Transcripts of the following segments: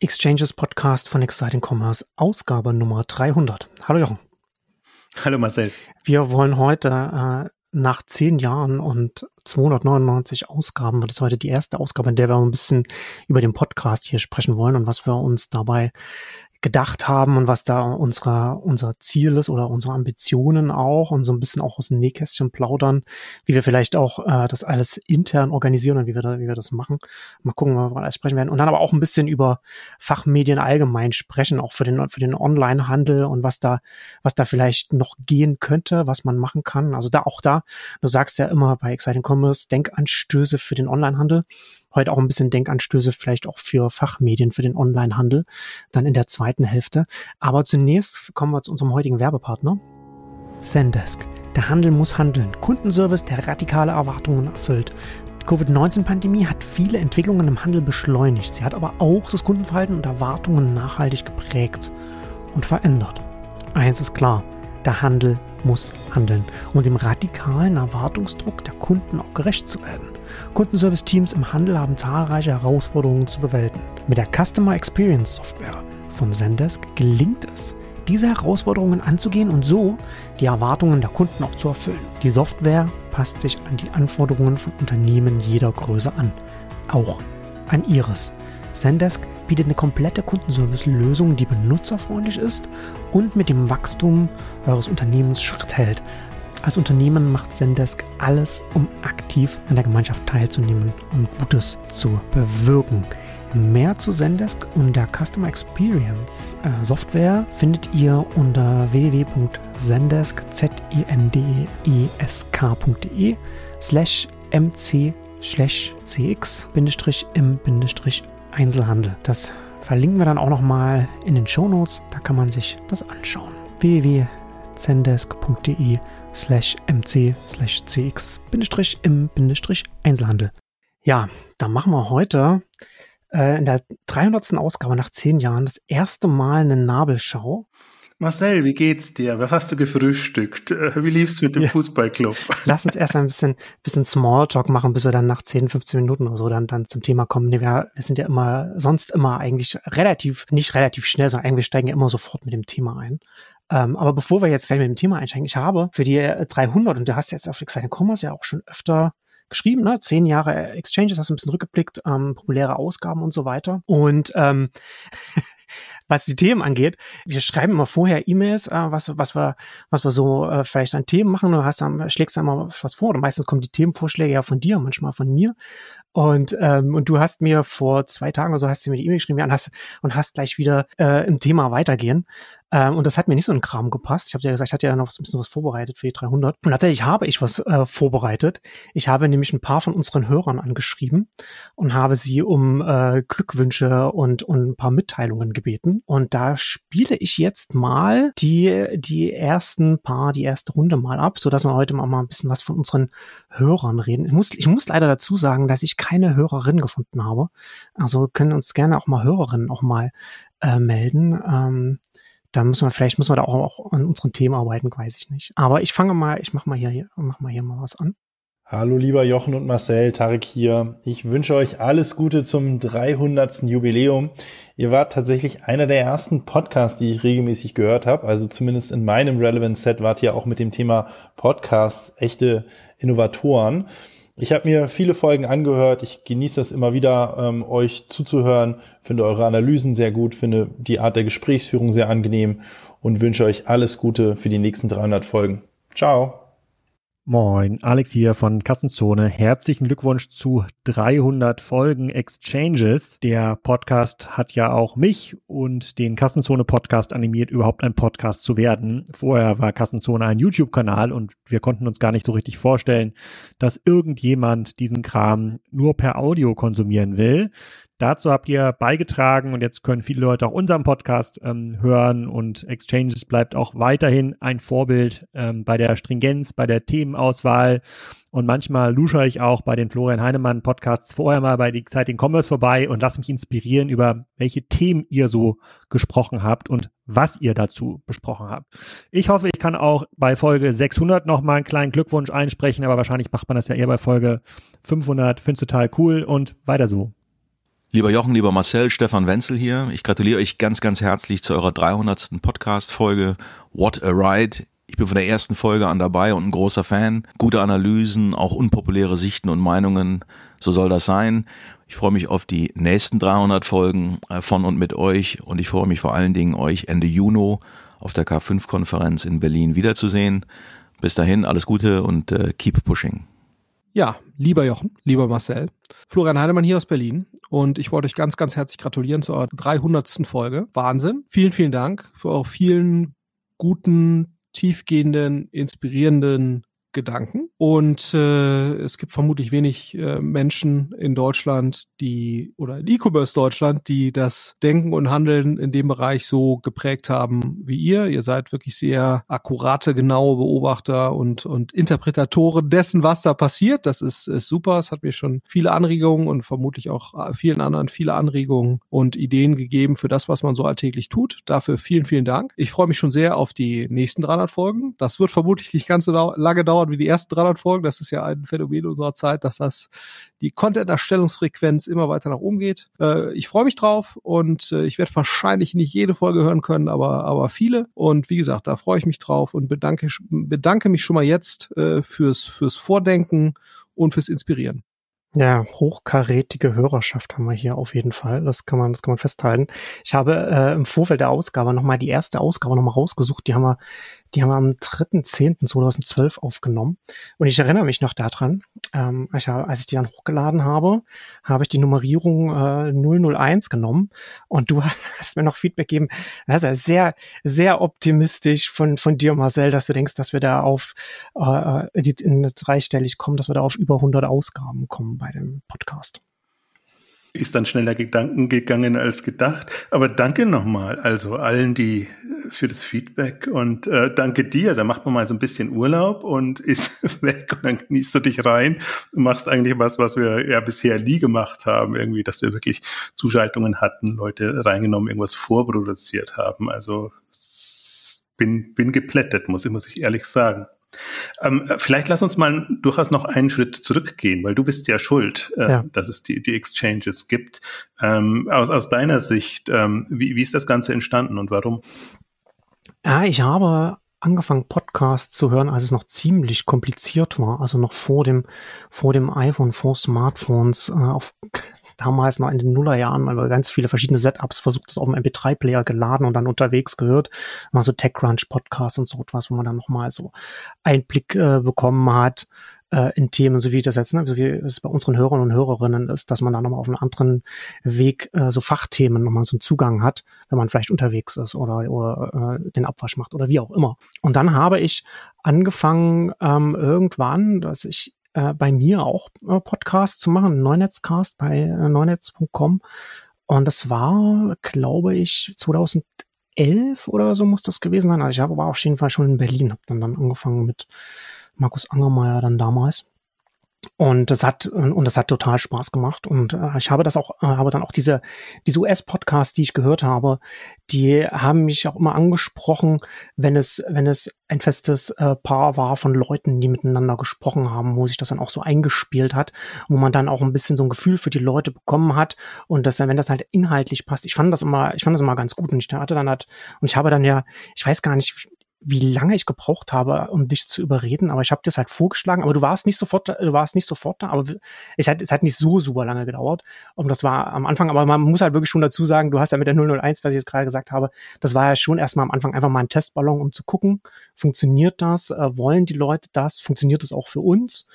Exchanges Podcast von Exciting Commerce, Ausgabe Nummer 300. Hallo Jochen. Hallo Marcel. Wir wollen heute äh, nach zehn Jahren und 299 Ausgaben wird es heute die erste Ausgabe, in der wir ein bisschen über den Podcast hier sprechen wollen und was wir uns dabei gedacht haben und was da unsere, unser Ziel ist oder unsere Ambitionen auch und so ein bisschen auch aus dem Nähkästchen plaudern, wie wir vielleicht auch äh, das alles intern organisieren und wie wir, da, wie wir das machen. Mal gucken, worüber wir alles sprechen werden. Und dann aber auch ein bisschen über Fachmedien allgemein sprechen, auch für den, für den Online-Handel und was da, was da vielleicht noch gehen könnte, was man machen kann. Also da auch da, du sagst ja immer bei Exciting Commerce, Denkanstöße für den Online-Handel heute auch ein bisschen Denkanstöße vielleicht auch für Fachmedien, für den Onlinehandel, dann in der zweiten Hälfte. Aber zunächst kommen wir zu unserem heutigen Werbepartner. Zendesk. Der Handel muss handeln. Kundenservice, der radikale Erwartungen erfüllt. Die Covid-19-Pandemie hat viele Entwicklungen im Handel beschleunigt. Sie hat aber auch das Kundenverhalten und Erwartungen nachhaltig geprägt und verändert. Eins ist klar, der Handel muss handeln, um dem radikalen Erwartungsdruck der Kunden auch gerecht zu werden. Kundenservice-Teams im Handel haben zahlreiche Herausforderungen zu bewältigen. Mit der Customer Experience Software von Zendesk gelingt es, diese Herausforderungen anzugehen und so die Erwartungen der Kunden auch zu erfüllen. Die Software passt sich an die Anforderungen von Unternehmen jeder Größe an, auch an ihres. Zendesk bietet eine komplette Kundenservice-Lösung, die benutzerfreundlich ist und mit dem Wachstum eures Unternehmens Schritt hält. Als Unternehmen macht Zendesk alles, um aktiv an der Gemeinschaft teilzunehmen und Gutes zu bewirken. Mehr zu Zendesk und der Customer Experience äh, Software findet ihr unter www.zendesk e slash mc slash cx im Einzelhandel. Das verlinken wir dann auch nochmal in den Show Notes. Da kann man sich das anschauen. www.zendesk.de slash mc slash cx im Einzelhandel. Ja, da machen wir heute äh, in der 300. Ausgabe nach zehn Jahren das erste Mal eine Nabelschau. Marcel, wie geht's dir? Was hast du gefrühstückt? Wie lief's mit dem ja. Fußballclub? Lass uns erst ein bisschen, bisschen Smalltalk machen, bis wir dann nach 10, 15 Minuten oder so dann, dann zum Thema kommen. Nee, wir, wir sind ja immer, sonst immer eigentlich relativ, nicht relativ schnell, sondern eigentlich steigen ja immer sofort mit dem Thema ein. Ähm, aber bevor wir jetzt gleich mit dem Thema einsteigen, ich habe für die 300, äh, und du hast jetzt auf Exciting Commerce ja auch schon öfter geschrieben, ne? Zehn Jahre Exchanges, hast du ein bisschen rückgeblickt, ähm, populäre Ausgaben und so weiter. Und ähm, was die Themen angeht, wir schreiben immer vorher E-Mails, äh, was, was wir, was wir so äh, vielleicht an Themen machen. Du hast dann, schlägst dann mal was vor. Oder meistens kommen die Themenvorschläge ja von dir, manchmal von mir. Und, ähm, und du hast mir vor zwei Tagen oder so hast du mir die E-Mail geschrieben ja, und, hast, und hast gleich wieder äh, im Thema weitergehen. Ähm, und das hat mir nicht so ein Kram gepasst. Ich habe ja gesagt, ich hatte ja noch ein bisschen was vorbereitet für die 300. Und tatsächlich habe ich was äh, vorbereitet. Ich habe nämlich ein paar von unseren Hörern angeschrieben und habe sie um äh, Glückwünsche und, und ein paar Mitteilungen gebeten. Und da spiele ich jetzt mal die, die ersten paar, die erste Runde mal ab, so dass wir heute mal, mal ein bisschen was von unseren Hörern reden. Ich muss, ich muss leider dazu sagen, dass ich keine Hörerin gefunden habe. Also können uns gerne auch mal Hörerinnen auch mal äh, melden. Ähm, da müssen wir vielleicht müssen wir da auch, auch an unseren Themen arbeiten, weiß ich nicht. Aber ich fange mal, ich mache mal hier, mach mal hier mal was an. Hallo lieber Jochen und Marcel, Tarek hier. Ich wünsche euch alles Gute zum 300. Jubiläum. Ihr wart tatsächlich einer der ersten Podcasts, die ich regelmäßig gehört habe. Also zumindest in meinem Relevant Set wart ihr auch mit dem Thema Podcasts echte Innovatoren. Ich habe mir viele Folgen angehört. Ich genieße das immer wieder, ähm, euch zuzuhören. Finde eure Analysen sehr gut, finde die Art der Gesprächsführung sehr angenehm und wünsche euch alles Gute für die nächsten 300 Folgen. Ciao. Moin, Alex hier von Kassenzone. Herzlichen Glückwunsch zu 300 Folgen Exchanges. Der Podcast hat ja auch mich und den Kassenzone Podcast animiert, überhaupt ein Podcast zu werden. Vorher war Kassenzone ein YouTube-Kanal und wir konnten uns gar nicht so richtig vorstellen, dass irgendjemand diesen Kram nur per Audio konsumieren will. Dazu habt ihr beigetragen und jetzt können viele Leute auch unseren Podcast ähm, hören und Exchanges bleibt auch weiterhin ein Vorbild ähm, bei der Stringenz, bei der Themenauswahl und manchmal lusche ich auch bei den Florian Heinemann Podcasts vorher mal bei Exciting Commerce vorbei und lasse mich inspirieren über welche Themen ihr so gesprochen habt und was ihr dazu besprochen habt. Ich hoffe, ich kann auch bei Folge 600 noch mal einen kleinen Glückwunsch einsprechen, aber wahrscheinlich macht man das ja eher bei Folge 500. Find's total cool und weiter so. Lieber Jochen, lieber Marcel, Stefan Wenzel hier. Ich gratuliere euch ganz, ganz herzlich zu eurer 300. Podcast-Folge What a Ride. Ich bin von der ersten Folge an dabei und ein großer Fan. Gute Analysen, auch unpopuläre Sichten und Meinungen. So soll das sein. Ich freue mich auf die nächsten 300 Folgen äh, von und mit euch und ich freue mich vor allen Dingen, euch Ende Juni auf der K5-Konferenz in Berlin wiederzusehen. Bis dahin, alles Gute und äh, keep pushing. Ja, lieber Jochen, lieber Marcel, Florian Heinemann hier aus Berlin und ich wollte euch ganz, ganz herzlich gratulieren zu eurer 300. Folge. Wahnsinn. Vielen, vielen Dank für eure vielen guten, tiefgehenden, inspirierenden Gedanken. Und äh, es gibt vermutlich wenig äh, Menschen in Deutschland, die oder in E-Commerce Deutschland, die das Denken und Handeln in dem Bereich so geprägt haben wie ihr. Ihr seid wirklich sehr akkurate, genaue Beobachter und, und Interpretatoren dessen, was da passiert. Das ist, ist super. Es hat mir schon viele Anregungen und vermutlich auch äh, vielen anderen viele Anregungen und Ideen gegeben für das, was man so alltäglich tut. Dafür vielen, vielen Dank. Ich freue mich schon sehr auf die nächsten 300 Folgen. Das wird vermutlich nicht ganz so lange dauern dauern wie die ersten 300 Folgen. Das ist ja ein Phänomen unserer Zeit, dass das die Content-Erstellungsfrequenz immer weiter nach oben geht. Äh, ich freue mich drauf und äh, ich werde wahrscheinlich nicht jede Folge hören können, aber, aber viele. Und wie gesagt, da freue ich mich drauf und bedanke, bedanke mich schon mal jetzt äh, fürs, fürs Vordenken und fürs Inspirieren. Ja, hochkarätige Hörerschaft haben wir hier auf jeden Fall. Das kann man, das kann man festhalten. Ich habe äh, im Vorfeld der Ausgabe nochmal die erste Ausgabe nochmal rausgesucht. Die haben wir die haben wir am 3.10.2012 aufgenommen. Und ich erinnere mich noch daran, ähm, ich als ich die dann hochgeladen habe, habe ich die Nummerierung äh, 001 genommen und du hast mir noch Feedback gegeben. Das ist ja sehr, sehr optimistisch von, von dir, Marcel, dass du denkst, dass wir da auf äh, äh in dreistellig kommen, dass wir da auf über 100 Ausgaben kommen bei dem Podcast ist dann schneller Gedanken gegangen als gedacht. Aber danke nochmal, also allen, die für das Feedback und äh, danke dir. Da macht man mal so ein bisschen Urlaub und ist weg und dann genießt du dich rein und machst eigentlich was, was wir ja bisher nie gemacht haben, irgendwie, dass wir wirklich Zuschaltungen hatten, Leute reingenommen, irgendwas vorproduziert haben. Also bin, bin geplättet, muss ich, muss ich ehrlich sagen. Ähm, vielleicht lass uns mal durchaus noch einen Schritt zurückgehen, weil du bist ja schuld, äh, ja. dass es die, die Exchanges gibt. Ähm, aus, aus deiner Sicht, ähm, wie, wie ist das Ganze entstanden und warum? Ja, ich habe angefangen, Podcasts zu hören, als es noch ziemlich kompliziert war, also noch vor dem, vor dem iPhone, vor Smartphones, äh, auf damals noch in den Nullerjahren mal über ganz viele verschiedene Setups versucht, das auf dem MP3-Player geladen und dann unterwegs gehört. Mal so TechCrunch-Podcasts und so etwas, wo man dann nochmal so Einblick äh, bekommen hat äh, in Themen, so wie das jetzt, ne, so wie es bei unseren Hörern und Hörerinnen ist, dass man da nochmal auf einen anderen Weg äh, so Fachthemen nochmal so einen Zugang hat, wenn man vielleicht unterwegs ist oder, oder äh, den Abwasch macht oder wie auch immer. Und dann habe ich angefangen ähm, irgendwann, dass ich äh, bei mir auch äh, Podcast zu machen, Neunetzcast bei äh, neunetz.com. Und das war, glaube ich, 2011 oder so muss das gewesen sein. Also ich war auf jeden Fall schon in Berlin, habe dann, dann angefangen mit Markus Angermeier dann damals. Und das hat und das hat total Spaß gemacht und äh, ich habe das auch äh, habe dann auch diese diese US Podcasts, die ich gehört habe, die haben mich auch immer angesprochen, wenn es wenn es ein festes äh, Paar war von Leuten, die miteinander gesprochen haben, wo sich das dann auch so eingespielt hat, wo man dann auch ein bisschen so ein Gefühl für die Leute bekommen hat und dass wenn das halt inhaltlich passt. Ich fand das immer ich fand das immer ganz gut und ich hatte dann halt und ich habe dann ja, ich weiß gar nicht, wie lange ich gebraucht habe, um dich zu überreden, aber ich habe das halt vorgeschlagen, aber du warst nicht sofort, du warst nicht sofort da, aber es hat, es hat nicht so super lange gedauert und das war am Anfang, aber man muss halt wirklich schon dazu sagen, du hast ja mit der 001, was ich jetzt gerade gesagt habe, das war ja schon erstmal am Anfang einfach mal ein Testballon, um zu gucken, funktioniert das, äh, wollen die Leute das, funktioniert das auch für uns,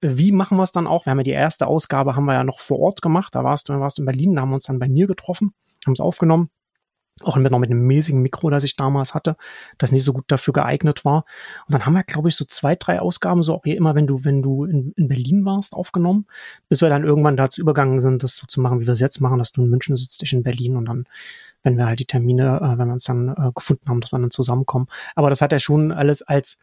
wie machen wir es dann auch? Wir haben ja die erste Ausgabe haben wir ja noch vor Ort gemacht, da warst du, warst du in Berlin, da haben wir uns dann bei mir getroffen, haben es aufgenommen auch mit, noch mit einem mäßigen Mikro, das ich damals hatte, das nicht so gut dafür geeignet war. Und dann haben wir, glaube ich, so zwei, drei Ausgaben, so auch hier immer, wenn du, wenn du in, in Berlin warst, aufgenommen, bis wir dann irgendwann dazu übergegangen sind, das so zu machen, wie wir es jetzt machen, dass du in München sitzt, ich in Berlin und dann, wenn wir halt die Termine, äh, wenn wir uns dann äh, gefunden haben, dass wir dann zusammenkommen. Aber das hat ja schon alles als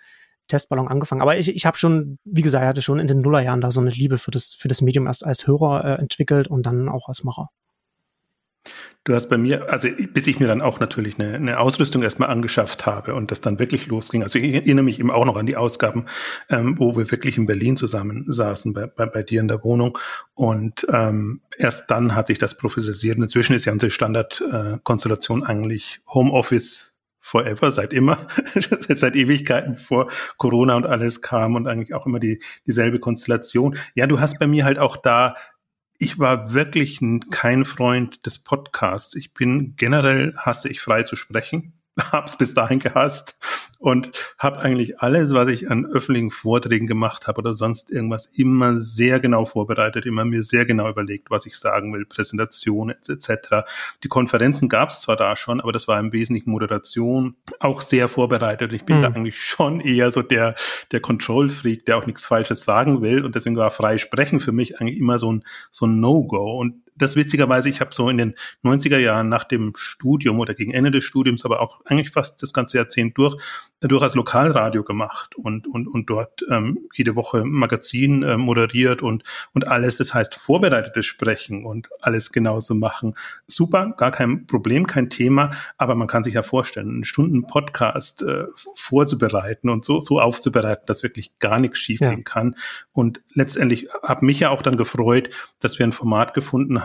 Testballon angefangen. Aber ich, ich habe schon, wie gesagt, hatte schon in den Nullerjahren da so eine Liebe für das, für das Medium erst als Hörer äh, entwickelt und dann auch als Macher. Du hast bei mir, also bis ich mir dann auch natürlich eine, eine Ausrüstung erstmal angeschafft habe und das dann wirklich losging. Also ich erinnere mich eben auch noch an die Ausgaben, ähm, wo wir wirklich in Berlin zusammen saßen, bei, bei, bei dir in der Wohnung. Und ähm, erst dann hat sich das professionalisiert. Inzwischen ist ja unsere Standardkonstellation äh, eigentlich Homeoffice forever, seit immer, seit Ewigkeiten, bevor Corona und alles kam und eigentlich auch immer die, dieselbe Konstellation. Ja, du hast bei mir halt auch da ich war wirklich kein Freund des Podcasts. Ich bin generell hasse ich frei zu sprechen habe es bis dahin gehasst und habe eigentlich alles, was ich an öffentlichen Vorträgen gemacht habe oder sonst irgendwas, immer sehr genau vorbereitet, immer mir sehr genau überlegt, was ich sagen will, Präsentationen etc. Die Konferenzen gab es zwar da schon, aber das war im Wesentlichen Moderation, auch sehr vorbereitet. Ich bin mhm. da eigentlich schon eher so der der Control-Freak, der auch nichts Falsches sagen will und deswegen war frei sprechen für mich eigentlich immer so ein so ein No-Go und das witzigerweise, ich habe so in den 90er Jahren nach dem Studium oder gegen Ende des Studiums, aber auch eigentlich fast das ganze Jahrzehnt durch, durchaus Lokalradio gemacht und, und, und dort ähm, jede Woche Magazin äh, moderiert und, und alles, das heißt vorbereitetes Sprechen und alles genauso machen. Super, gar kein Problem, kein Thema, aber man kann sich ja vorstellen, einen Stunden Podcast äh, vorzubereiten und so, so aufzubereiten, dass wirklich gar nichts schiefgehen ja. kann. Und letztendlich habe mich ja auch dann gefreut, dass wir ein Format gefunden haben,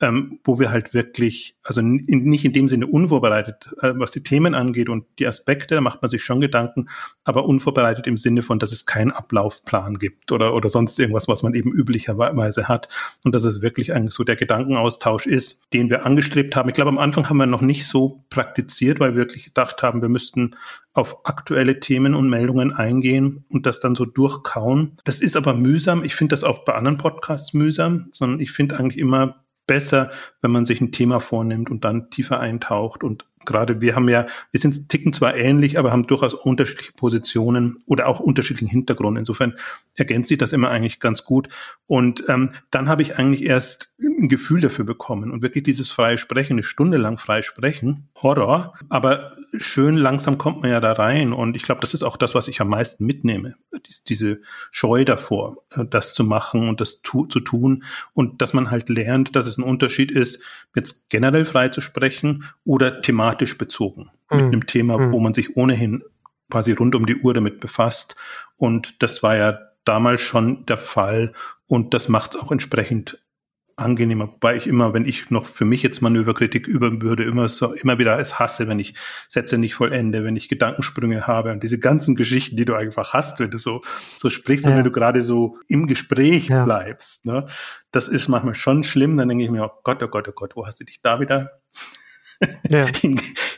ähm, wo wir halt wirklich, also in, nicht in dem Sinne unvorbereitet, äh, was die Themen angeht und die Aspekte, da macht man sich schon Gedanken, aber unvorbereitet im Sinne von, dass es keinen Ablaufplan gibt oder, oder sonst irgendwas, was man eben üblicherweise hat. Und dass es wirklich eigentlich so der Gedankenaustausch ist, den wir angestrebt haben. Ich glaube, am Anfang haben wir noch nicht so praktiziert, weil wir wirklich gedacht haben, wir müssten auf aktuelle Themen und Meldungen eingehen und das dann so durchkauen. Das ist aber mühsam. Ich finde das auch bei anderen Podcasts mühsam, sondern ich finde eigentlich immer besser, wenn man sich ein Thema vornimmt und dann tiefer eintaucht und gerade wir haben ja, wir sind ticken zwar ähnlich, aber haben durchaus unterschiedliche Positionen oder auch unterschiedlichen Hintergrund. Insofern ergänzt sich das immer eigentlich ganz gut. Und ähm, dann habe ich eigentlich erst ein Gefühl dafür bekommen und wirklich dieses freie Sprechen, eine Stunde lang frei sprechen, Horror, aber schön langsam kommt man ja da rein. Und ich glaube, das ist auch das, was ich am meisten mitnehme. Diese Scheu davor, äh, das zu machen und das tu zu tun. Und dass man halt lernt, dass es ein Unterschied ist, jetzt generell frei zu sprechen oder thematisch thematisch bezogen. Mhm. Mit einem Thema, mhm. wo man sich ohnehin quasi rund um die Uhr damit befasst. Und das war ja damals schon der Fall. Und das macht es auch entsprechend angenehmer. Wobei ich immer, wenn ich noch für mich jetzt Manöverkritik üben würde, immer so, immer wieder es hasse, wenn ich Sätze nicht vollende, wenn ich Gedankensprünge habe und diese ganzen Geschichten, die du einfach hast, wenn du so, so sprichst ja. und wenn du gerade so im Gespräch ja. bleibst, ne? Das ist manchmal schon schlimm. Dann denke ich mir, oh Gott, oh Gott, oh Gott, wo hast du dich da wieder ja.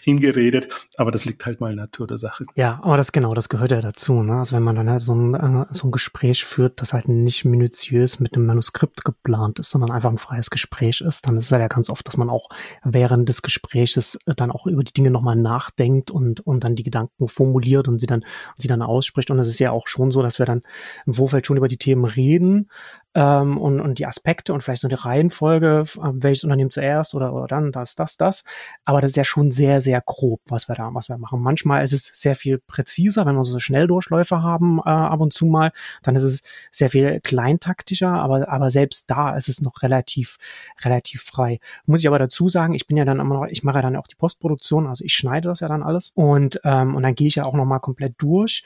hingeredet. Aber das liegt halt mal in der Natur der Sache. Ja, aber das genau, das gehört ja dazu. Ne? Also wenn man dann halt so ein, äh, so ein Gespräch führt, das halt nicht minutiös mit einem Manuskript geplant ist, sondern einfach ein freies Gespräch ist, dann ist es ja ganz oft, dass man auch während des Gespräches dann auch über die Dinge nochmal nachdenkt und, und dann die Gedanken formuliert und sie dann, sie dann ausspricht. Und es ist ja auch schon so, dass wir dann im Vorfeld schon über die Themen reden, ähm, und, und die Aspekte und vielleicht so eine Reihenfolge, äh, welches Unternehmen zuerst oder, oder dann das, das, das. Aber das ist ja schon sehr, sehr grob, was wir da, was wir machen. Manchmal ist es sehr viel präziser, wenn wir so Schnelldurchläufe haben äh, ab und zu mal, dann ist es sehr viel kleintaktischer, aber, aber selbst da ist es noch relativ, relativ frei. Muss ich aber dazu sagen, ich bin ja dann immer noch, ich mache ja dann auch die Postproduktion, also ich schneide das ja dann alles und, ähm, und dann gehe ich ja auch nochmal komplett durch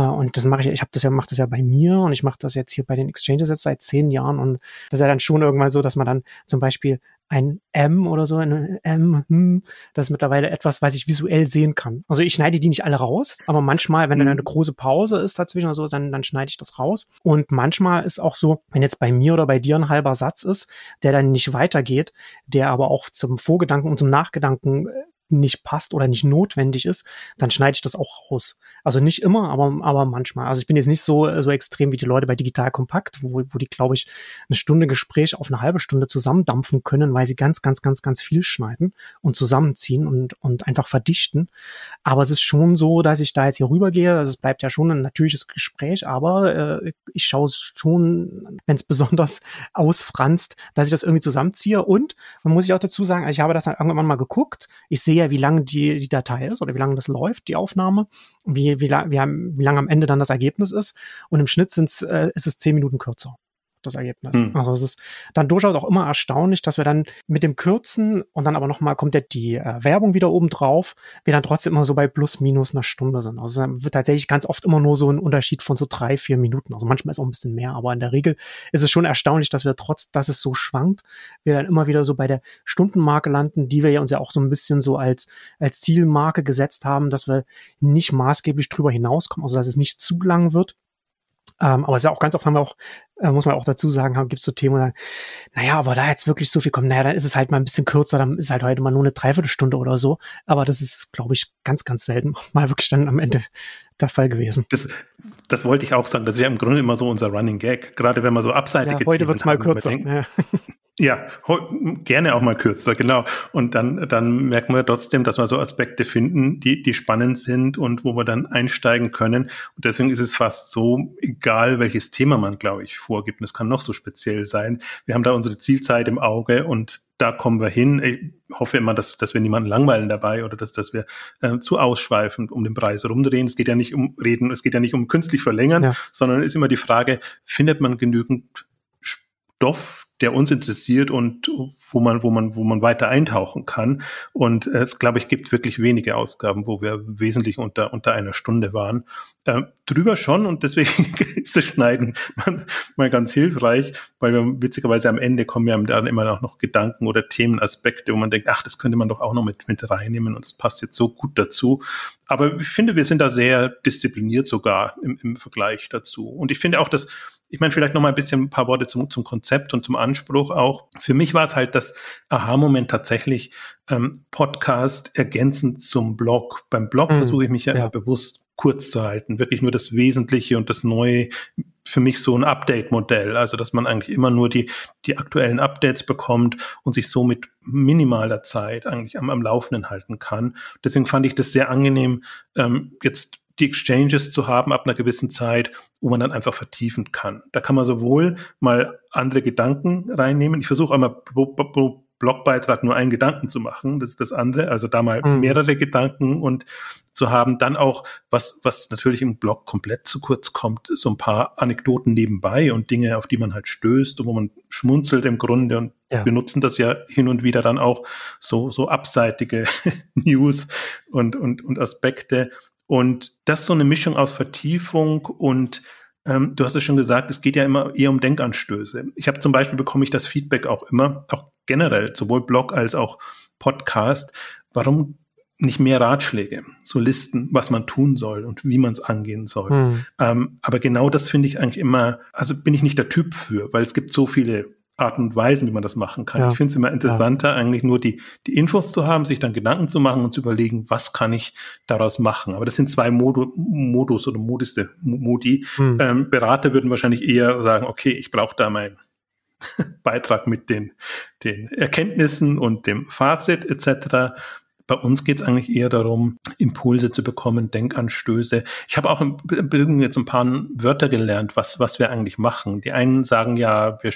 und das mache ich, ich habe das ja, mache das ja bei mir und ich mache das jetzt hier bei den Exchanges jetzt seit zehn Jahren und das ist ja dann schon irgendwann so, dass man dann zum Beispiel ein M oder so, ein M, hm, das ist mittlerweile etwas, was ich visuell sehen kann. Also ich schneide die nicht alle raus, aber manchmal, wenn dann eine mhm. große Pause ist dazwischen oder so, dann, dann schneide ich das raus. Und manchmal ist auch so, wenn jetzt bei mir oder bei dir ein halber Satz ist, der dann nicht weitergeht, der aber auch zum Vorgedanken und zum Nachgedanken äh, nicht passt oder nicht notwendig ist, dann schneide ich das auch raus. Also nicht immer, aber, aber manchmal. Also ich bin jetzt nicht so, so extrem wie die Leute bei Digital Kompakt, wo, wo die, glaube ich, eine Stunde Gespräch auf eine halbe Stunde zusammendampfen können, weil sie ganz, ganz, ganz, ganz viel schneiden und zusammenziehen und, und einfach verdichten. Aber es ist schon so, dass ich da jetzt hier rübergehe. Also es bleibt ja schon ein natürliches Gespräch, aber äh, ich schaue schon, wenn es besonders ausfranst, dass ich das irgendwie zusammenziehe. Und man muss ich auch dazu sagen, ich habe das dann irgendwann mal geguckt. Ich sehe ja, wie lange die, die Datei ist oder wie lange das läuft, die Aufnahme, wie, wie, wie, wie lange am Ende dann das Ergebnis ist. Und im Schnitt sind's, äh, ist es zehn Minuten kürzer. Das Ergebnis. Mhm. Also es ist dann durchaus auch immer erstaunlich, dass wir dann mit dem Kürzen und dann aber nochmal kommt ja die äh, Werbung wieder oben drauf, wir dann trotzdem immer so bei plus minus einer Stunde sind. Also es wird tatsächlich ganz oft immer nur so ein Unterschied von so drei, vier Minuten. Also manchmal ist auch ein bisschen mehr, aber in der Regel ist es schon erstaunlich, dass wir trotz, dass es so schwankt, wir dann immer wieder so bei der Stundenmarke landen, die wir ja uns ja auch so ein bisschen so als, als Zielmarke gesetzt haben, dass wir nicht maßgeblich drüber hinauskommen, also dass es nicht zu lang wird. Ähm, aber es ist ja auch ganz oft haben wir auch, äh, muss man auch dazu sagen, gibt es so Themen, sagen, naja, aber da jetzt wirklich so viel kommt, naja, dann ist es halt mal ein bisschen kürzer, dann ist halt heute mal nur eine Dreiviertelstunde oder so. Aber das ist, glaube ich, ganz, ganz selten mal wirklich dann am Ende der Fall gewesen. Das, das wollte ich auch sagen. Das wäre im Grunde immer so unser Running Gag. Gerade wenn man so abseitige ja, heute wird's mal kürzer. Ja. Ja, gerne auch mal kürzer, genau. Und dann, dann merken wir trotzdem, dass wir so Aspekte finden, die, die spannend sind und wo wir dann einsteigen können. Und deswegen ist es fast so, egal welches Thema man, glaube ich, vorgibt. Und es kann noch so speziell sein. Wir haben da unsere Zielzeit im Auge und da kommen wir hin. Ich hoffe immer, dass, dass wir niemanden langweilen dabei oder dass, dass wir äh, zu ausschweifend um den Preis rumdrehen. Es geht ja nicht um reden, es geht ja nicht um künstlich verlängern, ja. sondern ist immer die Frage, findet man genügend Stoff, der uns interessiert und wo man, wo man, wo man weiter eintauchen kann. Und es, glaube ich, gibt wirklich wenige Ausgaben, wo wir wesentlich unter, unter einer Stunde waren. Äh, drüber schon und deswegen ist das Schneiden mal, ganz hilfreich, weil wir witzigerweise am Ende kommen ja dann immer noch, noch Gedanken oder Themenaspekte, wo man denkt, ach, das könnte man doch auch noch mit, mit reinnehmen und das passt jetzt so gut dazu. Aber ich finde, wir sind da sehr diszipliniert sogar im, im Vergleich dazu. Und ich finde auch, dass ich meine, vielleicht noch mal ein bisschen ein paar Worte zum, zum Konzept und zum Anspruch auch. Für mich war es halt das Aha-Moment tatsächlich ähm, Podcast ergänzend zum Blog. Beim Blog mhm. versuche ich mich ja, ja bewusst kurz zu halten, wirklich nur das Wesentliche und das Neue. Für mich so ein Update-Modell, also dass man eigentlich immer nur die, die aktuellen Updates bekommt und sich so mit minimaler Zeit eigentlich am, am Laufenden halten kann. Deswegen fand ich das sehr angenehm, ähm, jetzt die Exchanges zu haben ab einer gewissen Zeit, wo man dann einfach vertiefen kann. Da kann man sowohl mal andere Gedanken reinnehmen. Ich versuche einmal pro, pro Blogbeitrag nur einen Gedanken zu machen. Das ist das andere. Also da mal mhm. mehrere Gedanken und zu haben. Dann auch, was, was natürlich im Blog komplett zu kurz kommt, so ein paar Anekdoten nebenbei und Dinge, auf die man halt stößt und wo man schmunzelt im Grunde und ja. wir nutzen das ja hin und wieder dann auch so, so abseitige News und, und, und Aspekte, und das so eine Mischung aus Vertiefung und ähm, du hast es schon gesagt, es geht ja immer eher um Denkanstöße. Ich habe zum Beispiel bekomme ich das Feedback auch immer, auch generell, sowohl Blog als auch Podcast. Warum nicht mehr Ratschläge, so Listen, was man tun soll und wie man es angehen soll. Hm. Ähm, aber genau das finde ich eigentlich immer, also bin ich nicht der Typ für, weil es gibt so viele Arten und Weisen, wie man das machen kann. Ja. Ich finde es immer interessanter, ja. eigentlich nur die, die Infos zu haben, sich dann Gedanken zu machen und zu überlegen, was kann ich daraus machen. Aber das sind zwei Modu Modus oder Modisse, Modi. Hm. Ähm, Berater würden wahrscheinlich eher sagen, okay, ich brauche da meinen Beitrag mit den, den Erkenntnissen und dem Fazit etc. Bei uns geht es eigentlich eher darum, Impulse zu bekommen, Denkanstöße. Ich habe auch im Bildung jetzt ein paar Wörter gelernt, was, was wir eigentlich machen. Die einen sagen ja, wir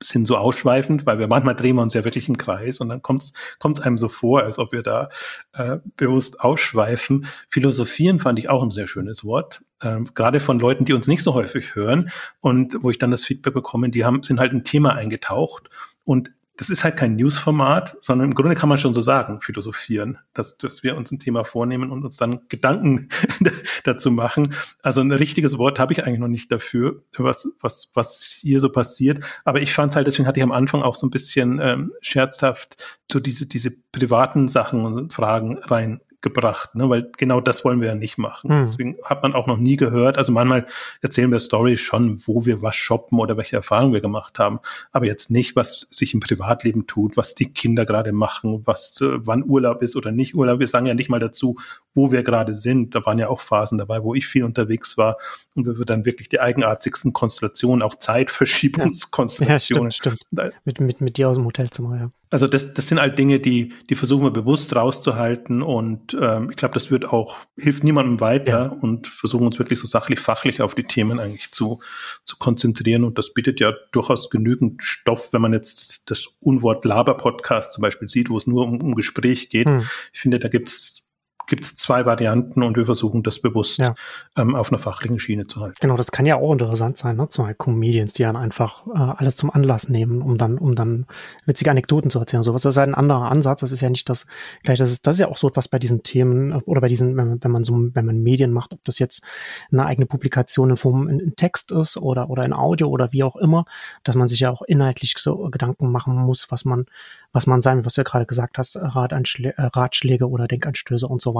sind so ausschweifend, weil wir manchmal drehen wir uns ja wirklich im Kreis und dann kommt es einem so vor, als ob wir da äh, bewusst ausschweifen. Philosophieren fand ich auch ein sehr schönes Wort, ähm, gerade von Leuten, die uns nicht so häufig hören und wo ich dann das Feedback bekomme, die haben sind halt ein Thema eingetaucht und das ist halt kein News-Format, sondern im Grunde kann man schon so sagen, philosophieren, dass, dass wir uns ein Thema vornehmen und uns dann Gedanken dazu machen. Also ein richtiges Wort habe ich eigentlich noch nicht dafür, was, was, was hier so passiert. Aber ich fand halt, deswegen hatte ich am Anfang auch so ein bisschen ähm, scherzhaft so diese, diese privaten Sachen und Fragen rein gebracht, ne? weil genau das wollen wir ja nicht machen. Hm. Deswegen hat man auch noch nie gehört. Also manchmal erzählen wir Stories schon, wo wir was shoppen oder welche Erfahrungen wir gemacht haben, aber jetzt nicht, was sich im Privatleben tut, was die Kinder gerade machen, was äh, wann Urlaub ist oder nicht Urlaub. Wir sagen ja nicht mal dazu, wo wir gerade sind. Da waren ja auch Phasen dabei, wo ich viel unterwegs war und wir dann wirklich die eigenartigsten Konstellationen, auch Zeitverschiebungskonstellationen. Ja, stimmt, stimmt. Mit, mit, mit dir aus dem Hotelzimmer, ja. Also das, das sind halt Dinge, die, die versuchen wir bewusst rauszuhalten und ähm, ich glaube, das wird auch, hilft niemandem weiter ja. und versuchen uns wirklich so sachlich, fachlich auf die Themen eigentlich zu, zu konzentrieren und das bietet ja durchaus genügend Stoff, wenn man jetzt das Unwort Laber-Podcast zum Beispiel sieht, wo es nur um, um Gespräch geht. Hm. Ich finde, da gibt's gibt es zwei Varianten und wir versuchen das bewusst ja. ähm, auf einer fachlichen Schiene zu halten. Genau, das kann ja auch interessant sein, ne? Zwei Comedians, die dann einfach äh, alles zum Anlass nehmen, um dann, um dann witzige Anekdoten zu erzählen. Sowas. Das ist halt ein anderer Ansatz. Das ist ja nicht das gleich, das ist, das ist ja auch so etwas bei diesen Themen äh, oder bei diesen, wenn man, wenn man so, wenn man Medien macht, ob das jetzt eine eigene Publikation in Form in, in Text ist oder, oder in Audio oder wie auch immer, dass man sich ja auch inhaltlich so Gedanken machen muss, was man, was man sein, was du ja gerade gesagt hast, äh, Ratschläge oder Denkanstöße und so weiter.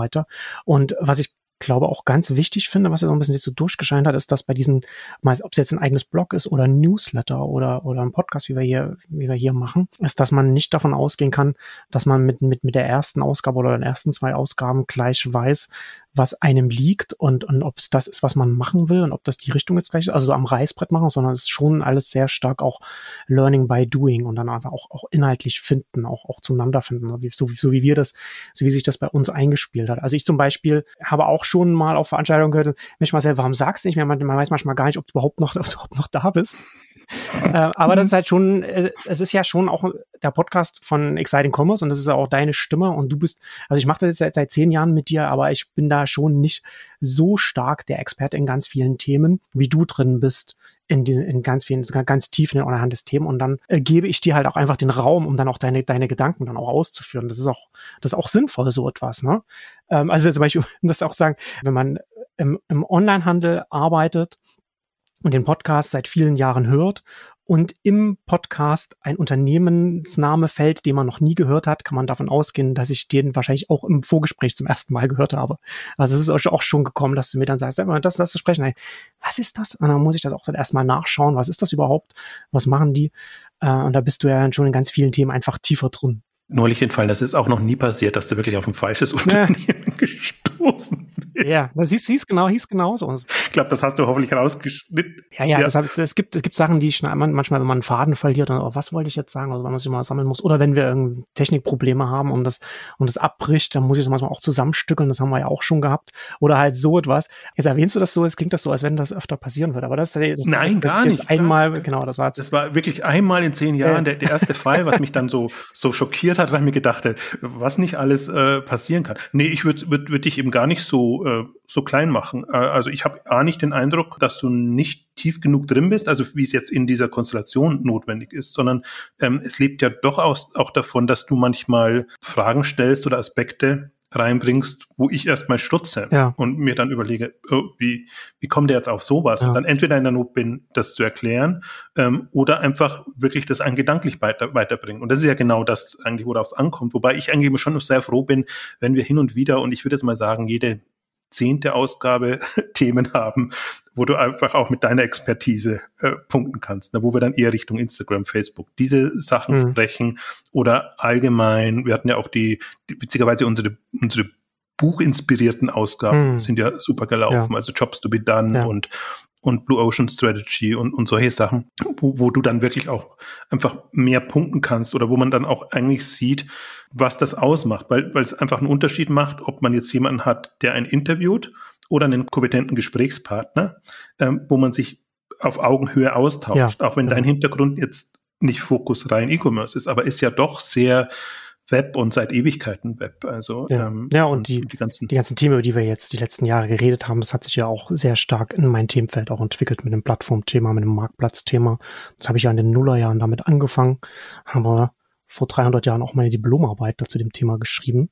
Und was ich glaube auch ganz wichtig finde, was er so ein bisschen jetzt so durchgescheint hat, ist, dass bei diesen, ob es jetzt ein eigenes Blog ist oder ein Newsletter oder, oder ein Podcast, wie wir hier, wie wir hier machen, ist, dass man nicht davon ausgehen kann, dass man mit, mit, mit der ersten Ausgabe oder den ersten zwei Ausgaben gleich weiß, was einem liegt und, und ob es das ist, was man machen will und ob das die Richtung jetzt gleich ist, also so am Reißbrett machen, sondern es ist schon alles sehr stark auch Learning by Doing und dann einfach auch, auch inhaltlich finden, auch, auch zueinander finden, so, so wie wir das, so wie sich das bei uns eingespielt hat. Also ich zum Beispiel habe auch schon mal auf Veranstaltungen gehört, Mensch Marcel, warum sagst du nicht mehr? Man, man weiß manchmal gar nicht, ob du überhaupt noch, ob du überhaupt noch da bist. äh, aber das ist halt schon, äh, es ist ja schon auch der Podcast von Exciting Commerce und das ist auch deine Stimme und du bist, also ich mache das jetzt seit, seit zehn Jahren mit dir, aber ich bin da schon nicht so stark der Experte in ganz vielen Themen, wie du drin bist in, die, in ganz vielen, ganz tief in den des Themen und dann äh, gebe ich dir halt auch einfach den Raum, um dann auch deine, deine Gedanken dann auch auszuführen. Das ist auch, das ist auch sinnvoll, so etwas, ne? Ähm, also zum Beispiel, das auch sagen, wenn man im, im Onlinehandel arbeitet und den Podcast seit vielen Jahren hört und im Podcast ein Unternehmensname fällt, den man noch nie gehört hat, kann man davon ausgehen, dass ich den wahrscheinlich auch im Vorgespräch zum ersten Mal gehört habe. Also es ist auch schon gekommen, dass du mir dann sagst, das, das zu sprechen, was ist das? Und dann muss ich das auch dann erstmal nachschauen, was ist das überhaupt? Was machen die? Äh, und da bist du ja dann schon in ganz vielen Themen einfach tiefer drin neulich den Fall, das ist auch noch nie passiert, dass du wirklich auf ein falsches Unternehmen ja. gestoßen Ja, das hieß, hieß genau, hieß genauso. Ich glaube, das hast du hoffentlich rausgeschnitten. Ja, ja, ja. Das hab, es gibt, es gibt Sachen, die manchmal, wenn man einen Faden verliert, dann, oh, was wollte ich jetzt sagen, also wenn man sich mal sammeln muss, oder wenn wir irgendwie Technikprobleme haben und das, und das abbricht, dann muss ich das manchmal auch zusammenstückeln, das haben wir ja auch schon gehabt, oder halt so etwas. Jetzt erwähnst du das so, es klingt das so, als wenn das öfter passieren würde, aber das, das Nein, das gar nicht. einmal, genau, das war jetzt. Das war wirklich einmal in zehn Jahren äh, der, der erste Fall, was mich dann so, so schockiert hat, weil ich mir gedacht habe, was nicht alles äh, passieren kann. Nee, ich würde würd, würd dich eben gar nicht so, äh, so klein machen. Äh, also ich habe A nicht den Eindruck, dass du nicht tief genug drin bist, also wie es jetzt in dieser Konstellation notwendig ist, sondern ähm, es lebt ja doch aus, auch davon, dass du manchmal Fragen stellst oder Aspekte, reinbringst, wo ich erstmal stutze ja. und mir dann überlege, oh, wie, wie kommt der jetzt auf sowas? Ja. Und dann entweder in der Not bin, das zu erklären, ähm, oder einfach wirklich das ein gedanklich weiter, weiterbringen. Und das ist ja genau das eigentlich, worauf es ankommt. Wobei ich eigentlich schon sehr froh bin, wenn wir hin und wieder, und ich würde jetzt mal sagen, jede zehnte Ausgabe Themen haben, wo du einfach auch mit deiner Expertise äh, punkten kannst, ne, wo wir dann eher Richtung Instagram, Facebook diese Sachen mhm. sprechen oder allgemein, wir hatten ja auch die, die witzigerweise unsere, unsere buchinspirierten Ausgaben mhm. sind ja super gelaufen, ja. also Jobs to be done ja. und und Blue Ocean Strategy und, und solche Sachen, wo, wo du dann wirklich auch einfach mehr punkten kannst oder wo man dann auch eigentlich sieht, was das ausmacht, weil, weil es einfach einen Unterschied macht, ob man jetzt jemanden hat, der einen interviewt oder einen kompetenten Gesprächspartner, ähm, wo man sich auf Augenhöhe austauscht, ja, auch wenn ja. dein Hintergrund jetzt nicht Fokus rein E-Commerce ist, aber ist ja doch sehr Web und seit Ewigkeiten Web. Also ja, ähm, ja und, die, die, ganzen die ganzen Themen, über die wir jetzt die letzten Jahre geredet haben, das hat sich ja auch sehr stark in mein Themenfeld auch entwickelt mit dem Plattformthema, mit dem Marktplatzthema. Das habe ich ja in den Nullerjahren damit angefangen, aber vor 300 Jahren auch meine Diplomarbeit dazu dem Thema geschrieben.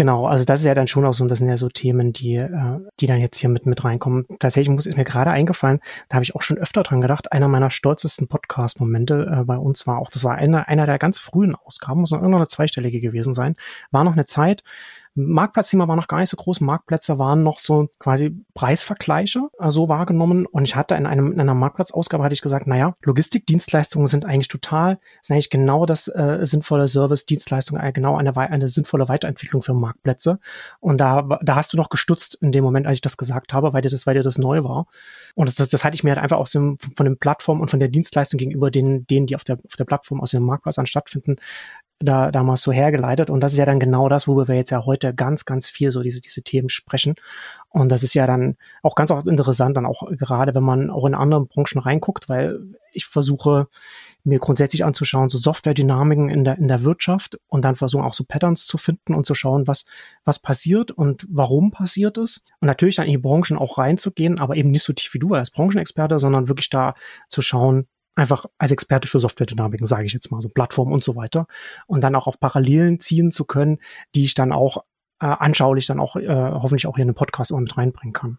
Genau, also das ist ja dann schon auch so, das sind ja so Themen, die, äh, die dann jetzt hier mit, mit reinkommen. Tatsächlich muss, ist mir gerade eingefallen, da habe ich auch schon öfter dran gedacht, einer meiner stolzesten Podcast-Momente äh, bei uns war auch, das war einer, einer der ganz frühen Ausgaben, muss noch irgendeine zweistellige gewesen sein, war noch eine Zeit, Marktplatzthema war noch gar nicht so groß. Marktplätze waren noch so quasi Preisvergleiche äh, so wahrgenommen. Und ich hatte in, einem, in einer Marktplatzausgabe hatte ich gesagt, naja, Logistikdienstleistungen sind eigentlich total, sind eigentlich genau das äh, sinnvolle Service, Dienstleistung, äh, genau eine, eine sinnvolle Weiterentwicklung für Marktplätze. Und da, da hast du noch gestutzt in dem Moment, als ich das gesagt habe, weil dir das, weil dir das neu war. Und das, das, das hatte ich mir halt einfach aus dem, von den Plattformen und von der Dienstleistung gegenüber den, denen, die auf der, auf der Plattform aus dem Marktplatz an stattfinden, da damals so hergeleitet. Und das ist ja dann genau das, worüber wir jetzt ja heute ganz, ganz viel so diese, diese Themen sprechen. Und das ist ja dann auch ganz auch interessant, dann auch gerade, wenn man auch in anderen Branchen reinguckt, weil ich versuche mir grundsätzlich anzuschauen, so Software-Dynamiken in der, in der Wirtschaft und dann versuchen auch so Patterns zu finden und zu schauen, was, was passiert und warum passiert es. Und natürlich dann in die Branchen auch reinzugehen, aber eben nicht so tief wie du als Branchenexperte, sondern wirklich da zu schauen, einfach als Experte für Software-Dynamiken, sage ich jetzt mal, so Plattformen und so weiter. Und dann auch auf Parallelen ziehen zu können, die ich dann auch äh, anschaulich dann auch äh, hoffentlich auch hier in den Podcast immer mit reinbringen kann.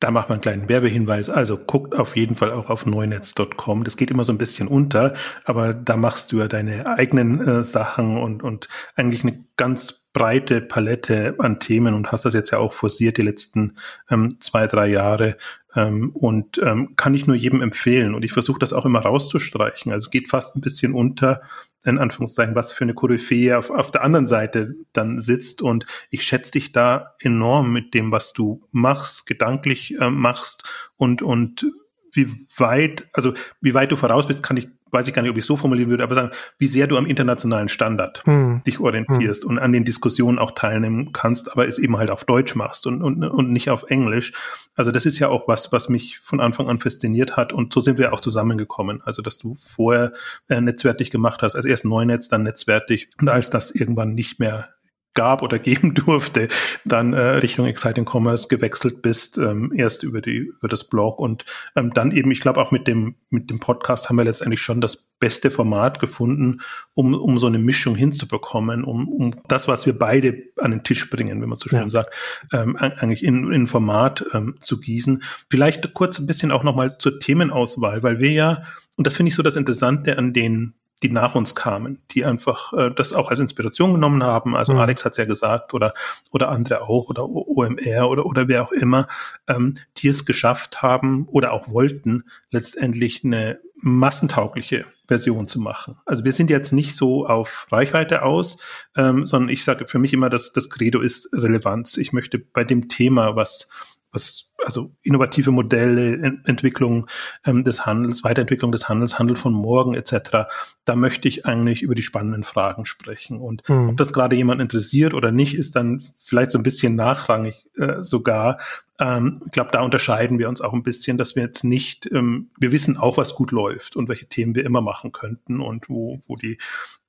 Da macht man einen kleinen Werbehinweis. Also guckt auf jeden Fall auch auf neunetz.com. Das geht immer so ein bisschen unter, aber da machst du ja deine eigenen äh, Sachen und, und eigentlich eine ganz breite Palette an Themen und hast das jetzt ja auch forciert die letzten ähm, zwei, drei Jahre ähm, und ähm, kann ich nur jedem empfehlen. Und ich versuche das auch immer rauszustreichen. Also geht fast ein bisschen unter, in Anführungszeichen, was für eine Koryphäe auf, auf der anderen Seite dann sitzt. Und ich schätze dich da enorm mit dem, was du machst, gedanklich äh, machst und, und wie weit, also wie weit du voraus bist, kann ich weiß ich gar nicht, ob ich so formulieren würde, aber sagen, wie sehr du am internationalen Standard hm. dich orientierst hm. und an den Diskussionen auch teilnehmen kannst, aber es eben halt auf Deutsch machst und, und, und nicht auf Englisch. Also das ist ja auch was, was mich von Anfang an fasziniert hat und so sind wir auch zusammengekommen. Also dass du vorher äh, netzwertig gemacht hast, als erst Neunetz, dann netzwertig und als das irgendwann nicht mehr gab oder geben durfte, dann äh, Richtung Exciting Commerce gewechselt bist, ähm, erst über die über das Blog und ähm, dann eben, ich glaube auch mit dem mit dem Podcast haben wir letztendlich schon das beste Format gefunden, um um so eine Mischung hinzubekommen, um um das, was wir beide an den Tisch bringen, wenn man so schön ja. sagt, ähm, eigentlich in in Format ähm, zu gießen. Vielleicht kurz ein bisschen auch noch mal zur Themenauswahl, weil wir ja und das finde ich so das Interessante an den die nach uns kamen, die einfach äh, das auch als Inspiration genommen haben. Also mhm. Alex hat es ja gesagt oder oder andere auch oder OMR oder oder wer auch immer, ähm, die es geschafft haben oder auch wollten, letztendlich eine massentaugliche Version zu machen. Also wir sind jetzt nicht so auf Reichweite aus, ähm, sondern ich sage für mich immer, dass das Credo ist Relevanz. Ich möchte bei dem Thema, was was also innovative Modelle, Entwicklung ähm, des Handels, Weiterentwicklung des Handels, Handel von morgen etc. Da möchte ich eigentlich über die spannenden Fragen sprechen. Und mhm. ob das gerade jemand interessiert oder nicht, ist dann vielleicht so ein bisschen nachrangig äh, sogar. Ähm, ich glaube, da unterscheiden wir uns auch ein bisschen, dass wir jetzt nicht, ähm, wir wissen auch, was gut läuft und welche Themen wir immer machen könnten und wo, wo die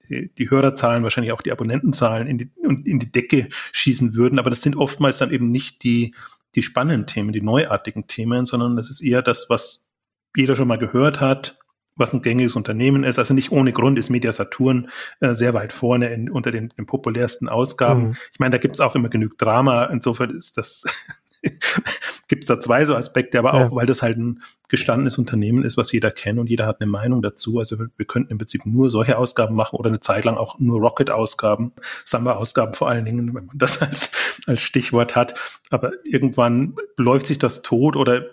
die Hörerzahlen, wahrscheinlich auch die Abonnentenzahlen in die, in die Decke schießen würden. Aber das sind oftmals dann eben nicht die, die spannenden Themen, die neuartigen Themen, sondern das ist eher das, was jeder schon mal gehört hat, was ein gängiges Unternehmen ist. Also nicht ohne Grund ist Media Saturn äh, sehr weit vorne in, unter den, den populärsten Ausgaben. Mhm. Ich meine, da gibt es auch immer genug Drama. Insofern ist das gibt es da zwei so Aspekte, aber auch, ja. weil das halt ein gestandenes Unternehmen ist, was jeder kennt und jeder hat eine Meinung dazu. Also wir, wir könnten im Prinzip nur solche Ausgaben machen oder eine Zeit lang auch nur Rocket-Ausgaben, Samba-Ausgaben vor allen Dingen, wenn man das als, als Stichwort hat. Aber irgendwann läuft sich das tot oder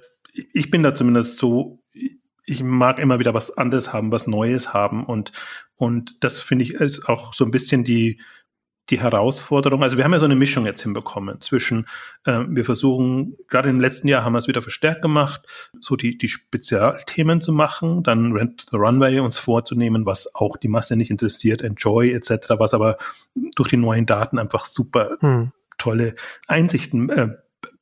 ich bin da zumindest so, ich mag immer wieder was anderes haben, was Neues haben und, und das finde ich ist auch so ein bisschen die, die Herausforderung, also wir haben ja so eine Mischung jetzt hinbekommen zwischen, äh, wir versuchen, gerade im letzten Jahr haben wir es wieder verstärkt gemacht, so die, die Spezialthemen zu machen, dann Rent the Runway uns vorzunehmen, was auch die Masse nicht interessiert, Enjoy etc., was aber durch die neuen Daten einfach super hm. tolle Einsichten äh,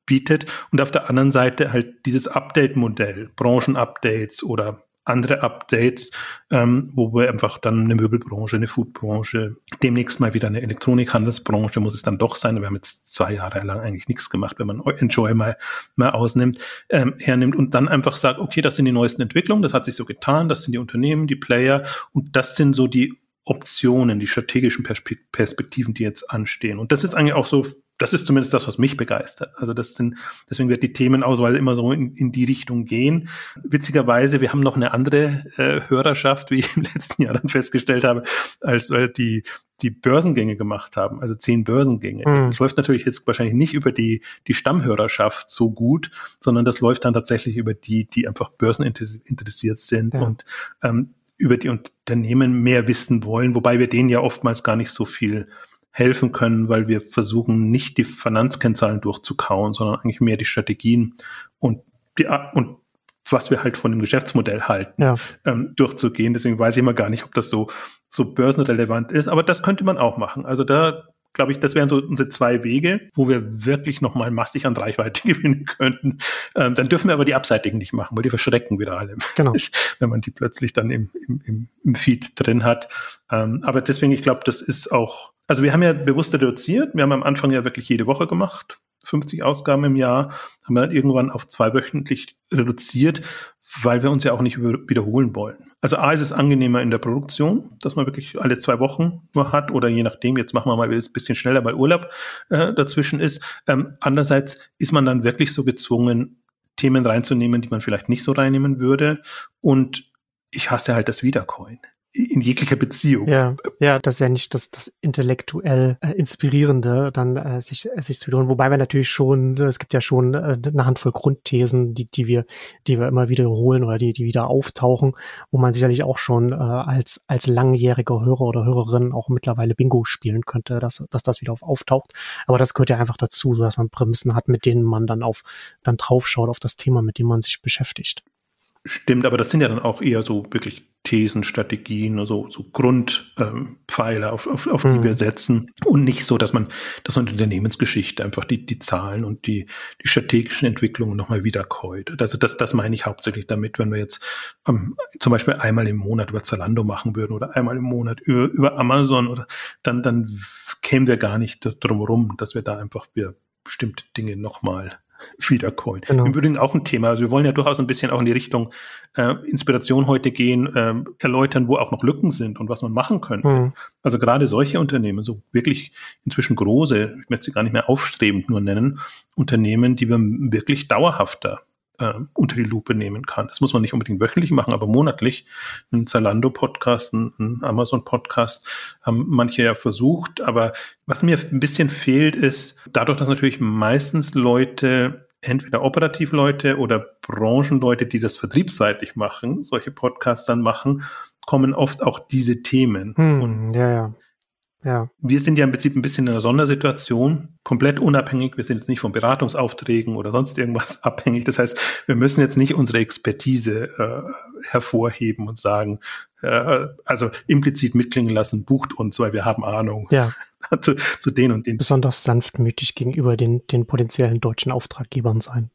bietet und auf der anderen Seite halt dieses Update-Modell, Branchen-Updates oder andere Updates, ähm, wo wir einfach dann eine Möbelbranche, eine Foodbranche, demnächst mal wieder eine Elektronikhandelsbranche muss es dann doch sein. Wir haben jetzt zwei Jahre lang eigentlich nichts gemacht, wenn man Enjoy mal, mal ausnimmt, ähm, hernimmt und dann einfach sagt, okay, das sind die neuesten Entwicklungen, das hat sich so getan, das sind die Unternehmen, die Player und das sind so die Optionen, die strategischen Perspektiven, die jetzt anstehen. Und das ist eigentlich auch so das ist zumindest das, was mich begeistert. Also das sind, deswegen wird die Themenauswahl immer so in, in die Richtung gehen. Witzigerweise, wir haben noch eine andere äh, Hörerschaft, wie ich im letzten Jahr dann festgestellt habe, als weil die die Börsengänge gemacht haben, also zehn Börsengänge. Mhm. Das läuft natürlich jetzt wahrscheinlich nicht über die, die Stammhörerschaft so gut, sondern das läuft dann tatsächlich über die, die einfach börseninteressiert sind ja. und ähm, über die Unternehmen mehr wissen wollen, wobei wir denen ja oftmals gar nicht so viel helfen können, weil wir versuchen, nicht die Finanzkennzahlen durchzukauen, sondern eigentlich mehr die Strategien und die, und was wir halt von dem Geschäftsmodell halten, ja. ähm, durchzugehen. Deswegen weiß ich immer gar nicht, ob das so, so börsenrelevant ist, aber das könnte man auch machen. Also da glaube ich, das wären so unsere zwei Wege, wo wir wirklich nochmal massig an Reichweite gewinnen könnten. Ähm, dann dürfen wir aber die abseitigen nicht machen, weil die verschrecken wieder alle, genau. wenn man die plötzlich dann im, im, im Feed drin hat. Ähm, aber deswegen, ich glaube, das ist auch, also wir haben ja bewusst reduziert. Wir haben am Anfang ja wirklich jede Woche gemacht. 50 Ausgaben im Jahr, haben wir dann irgendwann auf zwei wöchentlich reduziert, weil wir uns ja auch nicht wiederholen wollen. Also A ist es angenehmer in der Produktion, dass man wirklich alle zwei Wochen nur hat oder je nachdem, jetzt machen wir mal ein bisschen schneller, weil Urlaub äh, dazwischen ist. Ähm, andererseits ist man dann wirklich so gezwungen, Themen reinzunehmen, die man vielleicht nicht so reinnehmen würde. Und ich hasse halt das Wiedercoin in jeglicher Beziehung. Ja, ja, das ist ja nicht das, das intellektuell äh, Inspirierende, dann äh, sich, äh, sich zu wiederholen. Wobei wir natürlich schon, es gibt ja schon äh, eine Handvoll Grundthesen, die, die wir, die wir immer wiederholen oder die, die wieder auftauchen, wo man sicherlich auch schon äh, als, als langjähriger Hörer oder Hörerin auch mittlerweile Bingo spielen könnte, dass, dass das wieder auf, auftaucht. Aber das gehört ja einfach dazu, dass man Prämissen hat, mit denen man dann auf, dann draufschaut auf das Thema, mit dem man sich beschäftigt. Stimmt, aber das sind ja dann auch eher so wirklich Thesen, Strategien, also so Grundpfeiler, ähm, auf, auf, auf mhm. die wir setzen und nicht so, dass man das in Unternehmensgeschichte einfach die, die Zahlen und die, die strategischen Entwicklungen nochmal wiederkäut. Also das, das meine ich hauptsächlich damit, wenn wir jetzt ähm, zum Beispiel einmal im Monat über Zalando machen würden oder einmal im Monat über, über Amazon oder dann, dann kämen wir gar nicht drum rum, dass wir da einfach wir bestimmte Dinge nochmal Wiedercoin. Genau. Im Übrigen auch ein Thema. Also wir wollen ja durchaus ein bisschen auch in die Richtung äh, Inspiration heute gehen, äh, erläutern, wo auch noch Lücken sind und was man machen könnte. Mhm. Also gerade solche Unternehmen, so wirklich inzwischen große, ich möchte sie gar nicht mehr aufstrebend nur nennen, Unternehmen, die wir wirklich dauerhafter äh, unter die Lupe nehmen kann. Das muss man nicht unbedingt wöchentlich machen, aber monatlich. Ein Zalando-Podcast, ein, ein Amazon-Podcast haben manche ja versucht. Aber was mir ein bisschen fehlt, ist dadurch, dass natürlich meistens Leute entweder Operativleute oder Branchenleute, die das vertriebsseitig machen, solche Podcasts dann machen, kommen oft auch diese Themen. Hm, ja, ja. Ja. Wir sind ja im Prinzip ein bisschen in einer Sondersituation, komplett unabhängig. Wir sind jetzt nicht von Beratungsaufträgen oder sonst irgendwas abhängig. Das heißt, wir müssen jetzt nicht unsere Expertise äh, hervorheben und sagen, äh, also implizit mitklingen lassen, bucht uns, weil wir haben Ahnung. Ja. zu, zu den und den. Besonders sanftmütig gegenüber den, den potenziellen deutschen Auftraggebern sein.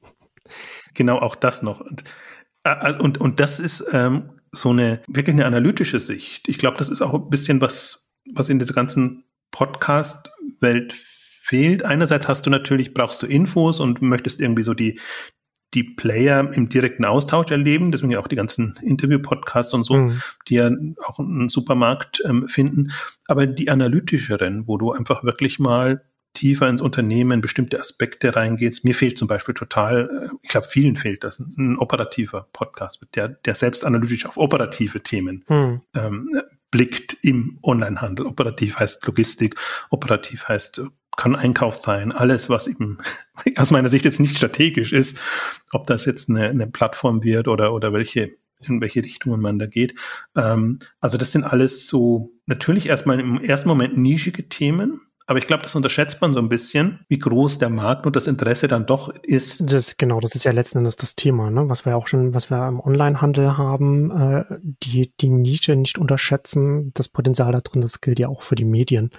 Genau, auch das noch. Und, äh, und, und das ist ähm, so eine wirklich eine analytische Sicht. Ich glaube, das ist auch ein bisschen was was in dieser ganzen Podcast-Welt fehlt. Einerseits hast du natürlich, brauchst du Infos und möchtest irgendwie so die, die Player im direkten Austausch erleben, deswegen ja auch die ganzen Interview-Podcasts und so, mhm. die ja auch einen Supermarkt ähm, finden. Aber die analytischeren, wo du einfach wirklich mal tiefer ins Unternehmen, bestimmte Aspekte reingehst. Mir fehlt zum Beispiel total, äh, ich glaube, vielen fehlt das, ein operativer Podcast, der, der selbst analytisch auf operative Themen mhm. ähm, blickt im Onlinehandel. Operativ heißt Logistik, operativ heißt kann Einkauf sein, alles, was eben aus meiner Sicht jetzt nicht strategisch ist, ob das jetzt eine, eine Plattform wird oder, oder welche, in welche Richtungen man da geht. Ähm, also das sind alles so natürlich erstmal im ersten Moment nischige Themen, aber ich glaube, das unterschätzt man so ein bisschen, wie groß der Markt und das Interesse dann doch ist. Das, genau, das ist ja letzten Endes das Thema, ne? was wir auch schon, was wir im Onlinehandel haben, äh, die, die Nische nicht unterschätzen, das Potenzial da drin, das gilt ja auch für die Medien.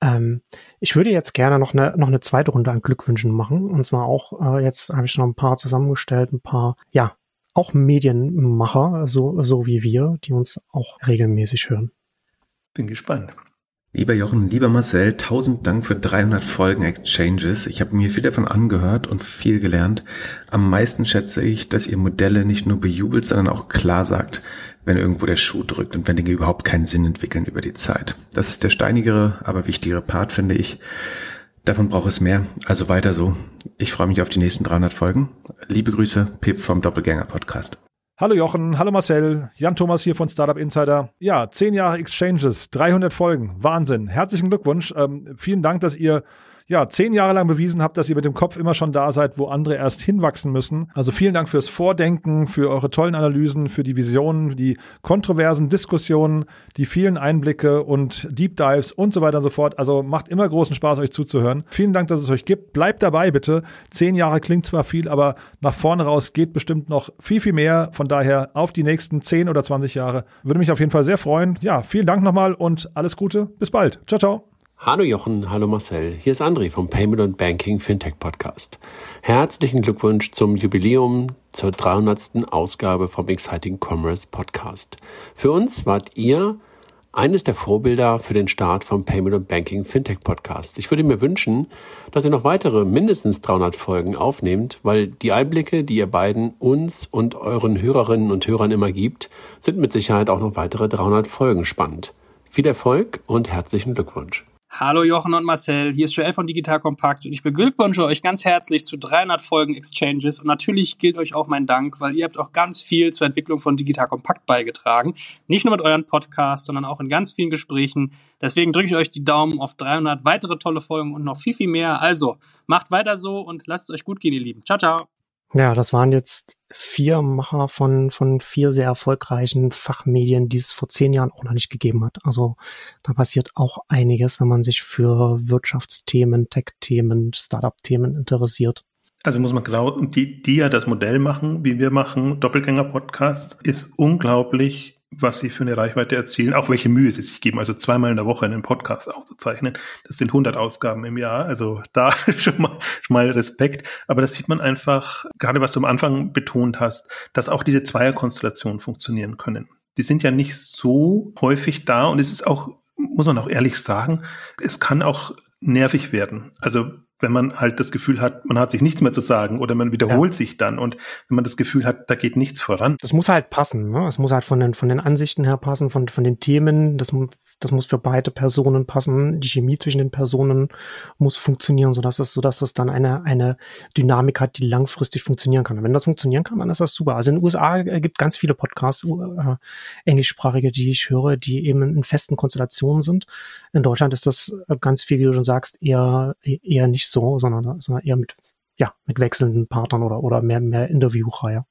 Ähm, ich würde jetzt gerne noch eine, noch eine zweite Runde an Glückwünschen machen. Und zwar auch, äh, jetzt habe ich noch ein paar zusammengestellt, ein paar, ja, auch Medienmacher, so, so wie wir, die uns auch regelmäßig hören. Bin gespannt. Lieber Jochen, lieber Marcel, tausend Dank für 300 Folgen Exchanges. Ich habe mir viel davon angehört und viel gelernt. Am meisten schätze ich, dass ihr Modelle nicht nur bejubelt, sondern auch klar sagt, wenn irgendwo der Schuh drückt und wenn Dinge überhaupt keinen Sinn entwickeln über die Zeit. Das ist der steinigere, aber wichtigere Part, finde ich. Davon braucht es mehr, also weiter so. Ich freue mich auf die nächsten 300 Folgen. Liebe Grüße, Pip vom Doppelgänger Podcast. Hallo Jochen, hallo Marcel, Jan Thomas hier von Startup Insider. Ja, zehn Jahre Exchanges, 300 Folgen, Wahnsinn. Herzlichen Glückwunsch. Ähm, vielen Dank, dass ihr ja, zehn Jahre lang bewiesen habt, dass ihr mit dem Kopf immer schon da seid, wo andere erst hinwachsen müssen. Also vielen Dank fürs Vordenken, für eure tollen Analysen, für die Visionen, die kontroversen Diskussionen, die vielen Einblicke und Deep Dives und so weiter und so fort. Also macht immer großen Spaß, euch zuzuhören. Vielen Dank, dass es euch gibt. Bleibt dabei, bitte. Zehn Jahre klingt zwar viel, aber nach vorne raus geht bestimmt noch viel, viel mehr. Von daher auf die nächsten zehn oder 20 Jahre. Würde mich auf jeden Fall sehr freuen. Ja, vielen Dank nochmal und alles Gute. Bis bald. Ciao, ciao. Hallo Jochen, hallo Marcel, hier ist André vom Payment und Banking Fintech Podcast. Herzlichen Glückwunsch zum Jubiläum zur 300. Ausgabe vom Exciting Commerce Podcast. Für uns wart ihr eines der Vorbilder für den Start vom Payment und Banking Fintech Podcast. Ich würde mir wünschen, dass ihr noch weitere mindestens 300 Folgen aufnehmt, weil die Einblicke, die ihr beiden uns und euren Hörerinnen und Hörern immer gibt, sind mit Sicherheit auch noch weitere 300 Folgen spannend. Viel Erfolg und herzlichen Glückwunsch. Hallo Jochen und Marcel, hier ist Joel von Digital Kompakt und ich beglückwünsche euch ganz herzlich zu 300 Folgen Exchanges und natürlich gilt euch auch mein Dank, weil ihr habt auch ganz viel zur Entwicklung von Digital Kompakt beigetragen. Nicht nur mit euren Podcasts, sondern auch in ganz vielen Gesprächen. Deswegen drücke ich euch die Daumen auf 300 weitere tolle Folgen und noch viel, viel mehr. Also macht weiter so und lasst es euch gut gehen, ihr Lieben. Ciao, ciao. Ja, das waren jetzt vier Macher von, von vier sehr erfolgreichen Fachmedien, die es vor zehn Jahren auch noch nicht gegeben hat. Also da passiert auch einiges, wenn man sich für Wirtschaftsthemen, Tech-Themen, Startup-Themen interessiert. Also muss man genau, die, die ja das Modell machen, wie wir machen, Doppelgänger-Podcast, ist unglaublich was sie für eine Reichweite erzielen, auch welche Mühe sie sich geben. Also zweimal in der Woche einen Podcast aufzuzeichnen. Das sind 100 Ausgaben im Jahr. Also da schon mal, schon mal Respekt. Aber das sieht man einfach, gerade was du am Anfang betont hast, dass auch diese Zweierkonstellationen funktionieren können. Die sind ja nicht so häufig da und es ist auch, muss man auch ehrlich sagen, es kann auch nervig werden. Also wenn man halt das Gefühl hat, man hat sich nichts mehr zu sagen oder man wiederholt ja. sich dann und wenn man das Gefühl hat, da geht nichts voran. Das muss halt passen, ne? Es muss halt von den, von den Ansichten her passen, von, von den Themen, das, das muss für beide Personen passen, die Chemie zwischen den Personen muss funktionieren, sodass es, sodass das dann eine, eine Dynamik hat, die langfristig funktionieren kann. Und wenn das funktionieren kann, dann ist das super. Also in den USA gibt ganz viele Podcasts, äh, englischsprachige, die ich höre, die eben in festen Konstellationen sind. In Deutschland ist das ganz viel, wie du schon sagst, eher, eher nicht so, sondern, sondern eher mit, ja, mit wechselnden Partnern oder, oder mehr, mehr Interviewreihe.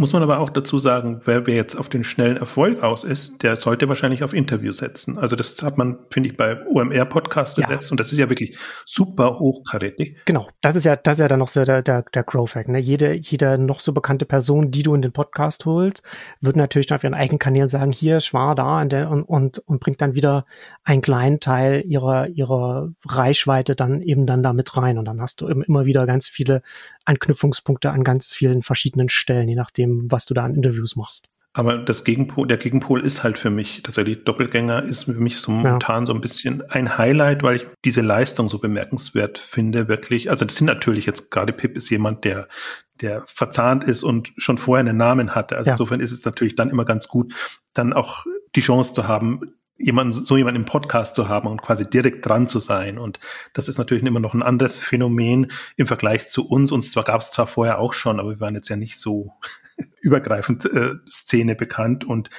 Muss man aber auch dazu sagen, wer, wer jetzt auf den schnellen Erfolg aus ist, der sollte wahrscheinlich auf Interview setzen. Also das hat man, finde ich, bei OMR-Podcast ja. gesetzt und das ist ja wirklich super hochkarätig. Genau, das ist ja, das ist ja dann noch so der, der, der Growth-Hack. Ne? Jede, jede noch so bekannte Person, die du in den Podcast holst, wird natürlich dann auf ihren eigenen Kanälen sagen, hier, ich war da und, und, und, und bringt dann wieder einen kleinen Teil ihrer, ihrer Reichweite dann eben dann da mit rein. Und dann hast du immer wieder ganz viele Anknüpfungspunkte an ganz vielen verschiedenen Stellen, je nachdem, dem, was du da an Interviews machst. Aber das Gegenpol, der Gegenpol ist halt für mich tatsächlich Doppelgänger ist für mich so momentan ja. so ein bisschen ein Highlight, weil ich diese Leistung so bemerkenswert finde, wirklich. Also das sind natürlich jetzt gerade Pip ist jemand, der, der verzahnt ist und schon vorher einen Namen hatte. Also ja. insofern ist es natürlich dann immer ganz gut, dann auch die Chance zu haben, jemanden, so jemanden im Podcast zu haben und quasi direkt dran zu sein. Und das ist natürlich immer noch ein anderes Phänomen im Vergleich zu uns. Und zwar gab es zwar vorher auch schon, aber wir waren jetzt ja nicht so übergreifend äh, Szene bekannt. Und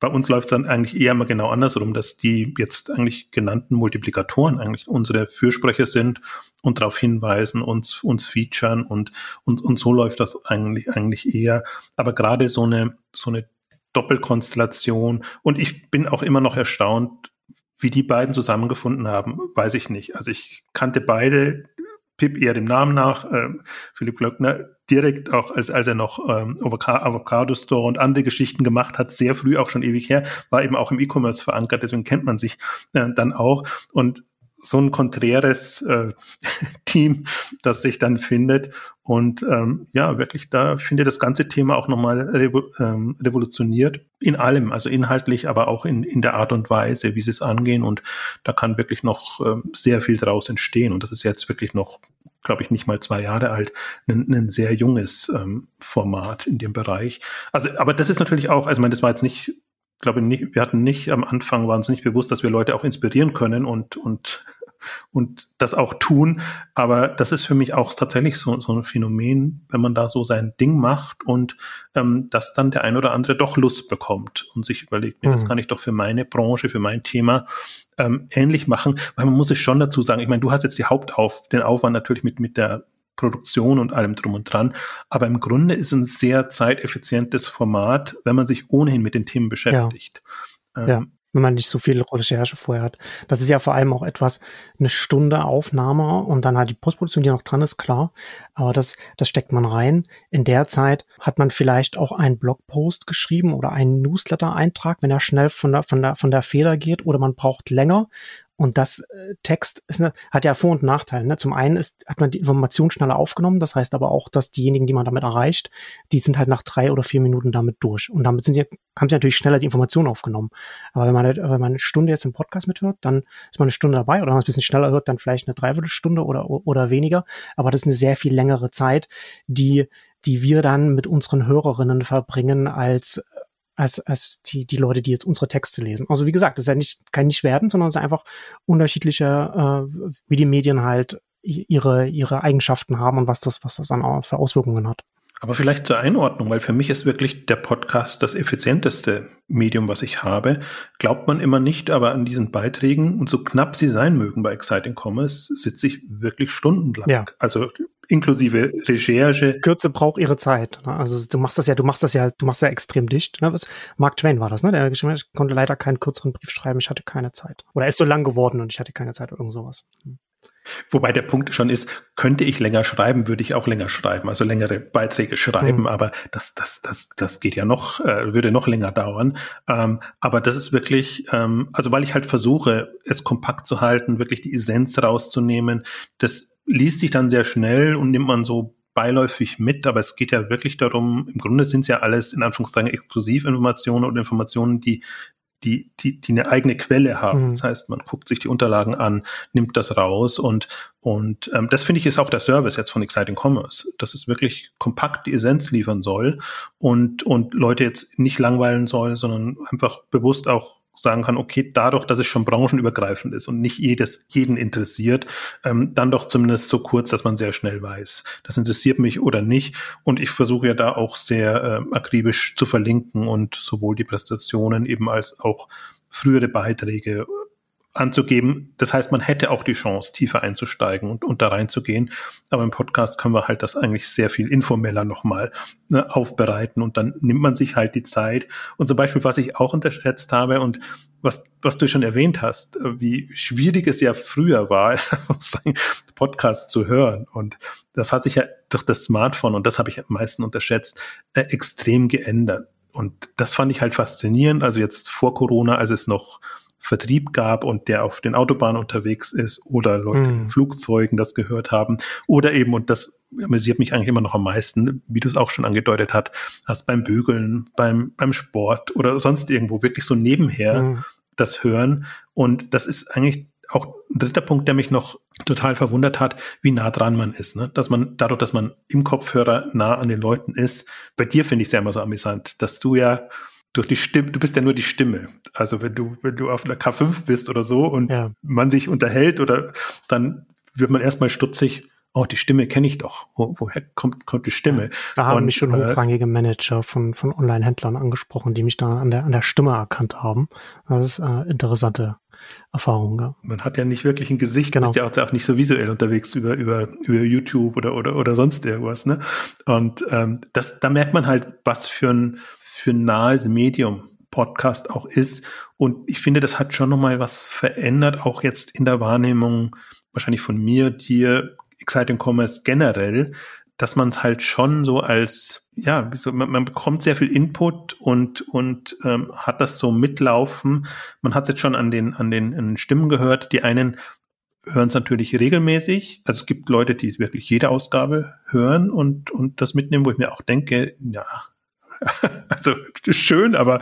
bei uns läuft es dann eigentlich eher mal genau andersrum, dass die jetzt eigentlich genannten Multiplikatoren eigentlich unsere Fürsprecher sind und darauf hinweisen, uns, uns featuren und, und, und so läuft das eigentlich, eigentlich eher. Aber gerade so eine, so eine Doppelkonstellation. Und ich bin auch immer noch erstaunt, wie die beiden zusammengefunden haben, weiß ich nicht. Also ich kannte beide, Pip eher dem Namen nach, äh, Philipp Glöckner direkt auch, als, als er noch ähm, Avocado Store und andere Geschichten gemacht hat, sehr früh auch schon ewig her, war eben auch im E-Commerce verankert, deswegen kennt man sich äh, dann auch. Und so ein konträres äh, Team, das sich dann findet. Und ähm, ja, wirklich, da finde ich das ganze Thema auch nochmal revo ähm, revolutioniert in allem, also inhaltlich, aber auch in, in der Art und Weise, wie sie es angehen. Und da kann wirklich noch ähm, sehr viel draus entstehen. Und das ist jetzt wirklich noch, glaube ich, nicht mal zwei Jahre alt, ein, ein sehr junges ähm, Format in dem Bereich. Also, aber das ist natürlich auch, also ich meine, das war jetzt nicht glaube nicht, wir hatten nicht am Anfang, waren uns nicht bewusst, dass wir Leute auch inspirieren können und, und, und das auch tun. Aber das ist für mich auch tatsächlich so, so ein Phänomen, wenn man da so sein Ding macht und ähm, dass dann der ein oder andere doch Lust bekommt und sich überlegt, nee, mhm. das kann ich doch für meine Branche, für mein Thema ähm, ähnlich machen. Weil man muss es schon dazu sagen, ich meine, du hast jetzt die Hauptauf, den Aufwand natürlich mit, mit der Produktion und allem drum und dran. Aber im Grunde ist ein sehr zeiteffizientes Format, wenn man sich ohnehin mit den Themen beschäftigt. Ja. Ähm, ja wenn man nicht so viel Recherche vorher hat. Das ist ja vor allem auch etwas, eine Stunde Aufnahme und dann halt die Postproduktion, die noch dran ist, klar. Aber das, das steckt man rein. In der Zeit hat man vielleicht auch einen Blogpost geschrieben oder einen Newsletter-Eintrag, wenn er schnell von der, von der, von der Feder geht oder man braucht länger Und das äh, Text ist, ne, hat ja Vor- und Nachteile. Ne? Zum einen ist, hat man die Information schneller aufgenommen, das heißt aber auch, dass diejenigen, die man damit erreicht, die sind halt nach drei oder vier Minuten damit durch. Und damit sind sie, haben sie natürlich schneller die Information aufgenommen. Aber wenn man, halt, wenn man eine Stunde jetzt im Podcast mithört, dann ist man eine Stunde dabei oder wenn man es ein bisschen schneller hört, dann vielleicht eine Dreiviertelstunde oder, oder weniger. Aber das ist eine sehr viel längere Zeit, die, die wir dann mit unseren Hörerinnen verbringen als als, als die, die Leute, die jetzt unsere Texte lesen. Also wie gesagt, das ist ja nicht, kein nicht werden, sondern es ist einfach unterschiedliche, äh, wie die Medien halt ihre, ihre Eigenschaften haben und was das, was das dann auch für Auswirkungen hat. Aber vielleicht zur Einordnung, weil für mich ist wirklich der Podcast das effizienteste Medium, was ich habe. Glaubt man immer nicht, aber an diesen Beiträgen und so knapp sie sein mögen bei Exciting Commerce, sitze ich wirklich stundenlang. Ja. Also inklusive Recherche. Kürze braucht ihre Zeit. Ne? Also du machst das ja, du machst das ja, du machst ja extrem dicht. Ne? Was, Mark Twain war das, ne? Der geschrieben ich konnte leider keinen kürzeren Brief schreiben, ich hatte keine Zeit. Oder er ist so lang geworden und ich hatte keine Zeit oder irgend sowas. Hm. Wobei der Punkt schon ist, könnte ich länger schreiben, würde ich auch länger schreiben, also längere Beiträge schreiben, mhm. aber das, das, das, das geht ja noch, äh, würde noch länger dauern. Ähm, aber das ist wirklich, ähm, also weil ich halt versuche, es kompakt zu halten, wirklich die Essenz rauszunehmen, das liest sich dann sehr schnell und nimmt man so beiläufig mit, aber es geht ja wirklich darum, im Grunde sind es ja alles in Anführungszeichen Exklusivinformationen oder Informationen, die die, die, die eine eigene Quelle haben. Mhm. Das heißt, man guckt sich die Unterlagen an, nimmt das raus und, und ähm, das finde ich ist auch der Service jetzt von Exciting Commerce, dass es wirklich kompakt die Essenz liefern soll und, und Leute jetzt nicht langweilen soll, sondern einfach bewusst auch sagen kann, okay, dadurch, dass es schon branchenübergreifend ist und nicht jedes, jeden interessiert, ähm, dann doch zumindest so kurz, dass man sehr schnell weiß, das interessiert mich oder nicht. Und ich versuche ja da auch sehr äh, akribisch zu verlinken und sowohl die Präsentationen eben als auch frühere Beiträge anzugeben. Das heißt, man hätte auch die Chance, tiefer einzusteigen und, und da reinzugehen. Aber im Podcast können wir halt das eigentlich sehr viel informeller nochmal ne, aufbereiten und dann nimmt man sich halt die Zeit. Und zum Beispiel, was ich auch unterschätzt habe und was, was du schon erwähnt hast, wie schwierig es ja früher war, Podcast zu hören. Und das hat sich ja durch das Smartphone, und das habe ich am meisten unterschätzt, äh, extrem geändert. Und das fand ich halt faszinierend. Also jetzt vor Corona, als es noch Vertrieb gab und der auf den Autobahnen unterwegs ist oder Leute mhm. in Flugzeugen das gehört haben oder eben, und das amüsiert mich eigentlich immer noch am meisten, wie du es auch schon angedeutet hast, hast beim Bügeln, beim, beim Sport oder sonst irgendwo wirklich so nebenher mhm. das hören und das ist eigentlich auch ein dritter Punkt, der mich noch total verwundert hat, wie nah dran man ist. Ne? Dass man dadurch, dass man im Kopfhörer nah an den Leuten ist, bei dir finde ich es ja immer so amüsant, dass du ja durch die Stimme, du bist ja nur die Stimme. Also wenn du, wenn du auf einer K5 bist oder so und ja. man sich unterhält oder dann wird man erstmal stutzig, oh, die Stimme kenne ich doch. Wo, woher kommt, kommt die Stimme? Ja, da haben und, mich schon äh, hochrangige Manager von, von Online-Händlern angesprochen, die mich da an der, an der Stimme erkannt haben. Das ist äh, interessante Erfahrung. Ja. Man hat ja nicht wirklich ein Gesicht, genau. ist ja auch, auch nicht so visuell unterwegs über, über, über YouTube oder, oder, oder sonst irgendwas. Ne? Und ähm, das, da merkt man halt, was für ein für ein nahes Medium Podcast auch ist. Und ich finde, das hat schon nochmal was verändert, auch jetzt in der Wahrnehmung wahrscheinlich von mir, dir, Exciting Commerce generell, dass man es halt schon so als, ja, so, man, man, bekommt sehr viel Input und, und ähm, hat das so mitlaufen. Man hat es jetzt schon an den, an den, an den Stimmen gehört. Die einen hören es natürlich regelmäßig. Also es gibt Leute, die wirklich jede Ausgabe hören und, und das mitnehmen, wo ich mir auch denke, ja, also schön, aber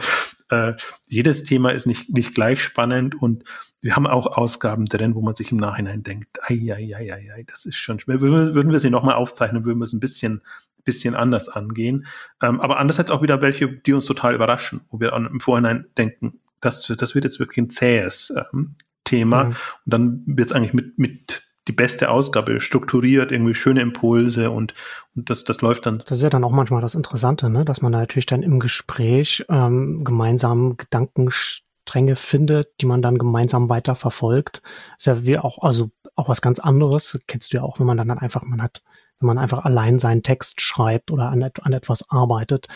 äh, jedes Thema ist nicht, nicht gleich spannend und wir haben auch Ausgaben drin, wo man sich im Nachhinein denkt, ei, ei, ei, ei, ei das ist schon schwer. Würden wir sie nochmal aufzeichnen, würden wir es ein bisschen, bisschen anders angehen. Ähm, aber andererseits auch wieder welche, die uns total überraschen, wo wir im Vorhinein denken, das, das wird jetzt wirklich ein zähes ähm, Thema. Mhm. Und dann wird es eigentlich mit, mit die beste Ausgabe, strukturiert, irgendwie schöne Impulse und, und das, das läuft dann. Das ist ja dann auch manchmal das Interessante, ne? dass man da natürlich dann im Gespräch ähm, gemeinsam Gedankenstränge findet, die man dann gemeinsam weiter verfolgt. Ist ja wie auch, also auch was ganz anderes, kennst du ja auch, wenn man dann, einfach, man hat wenn man einfach allein seinen Text schreibt oder an, an etwas arbeitet.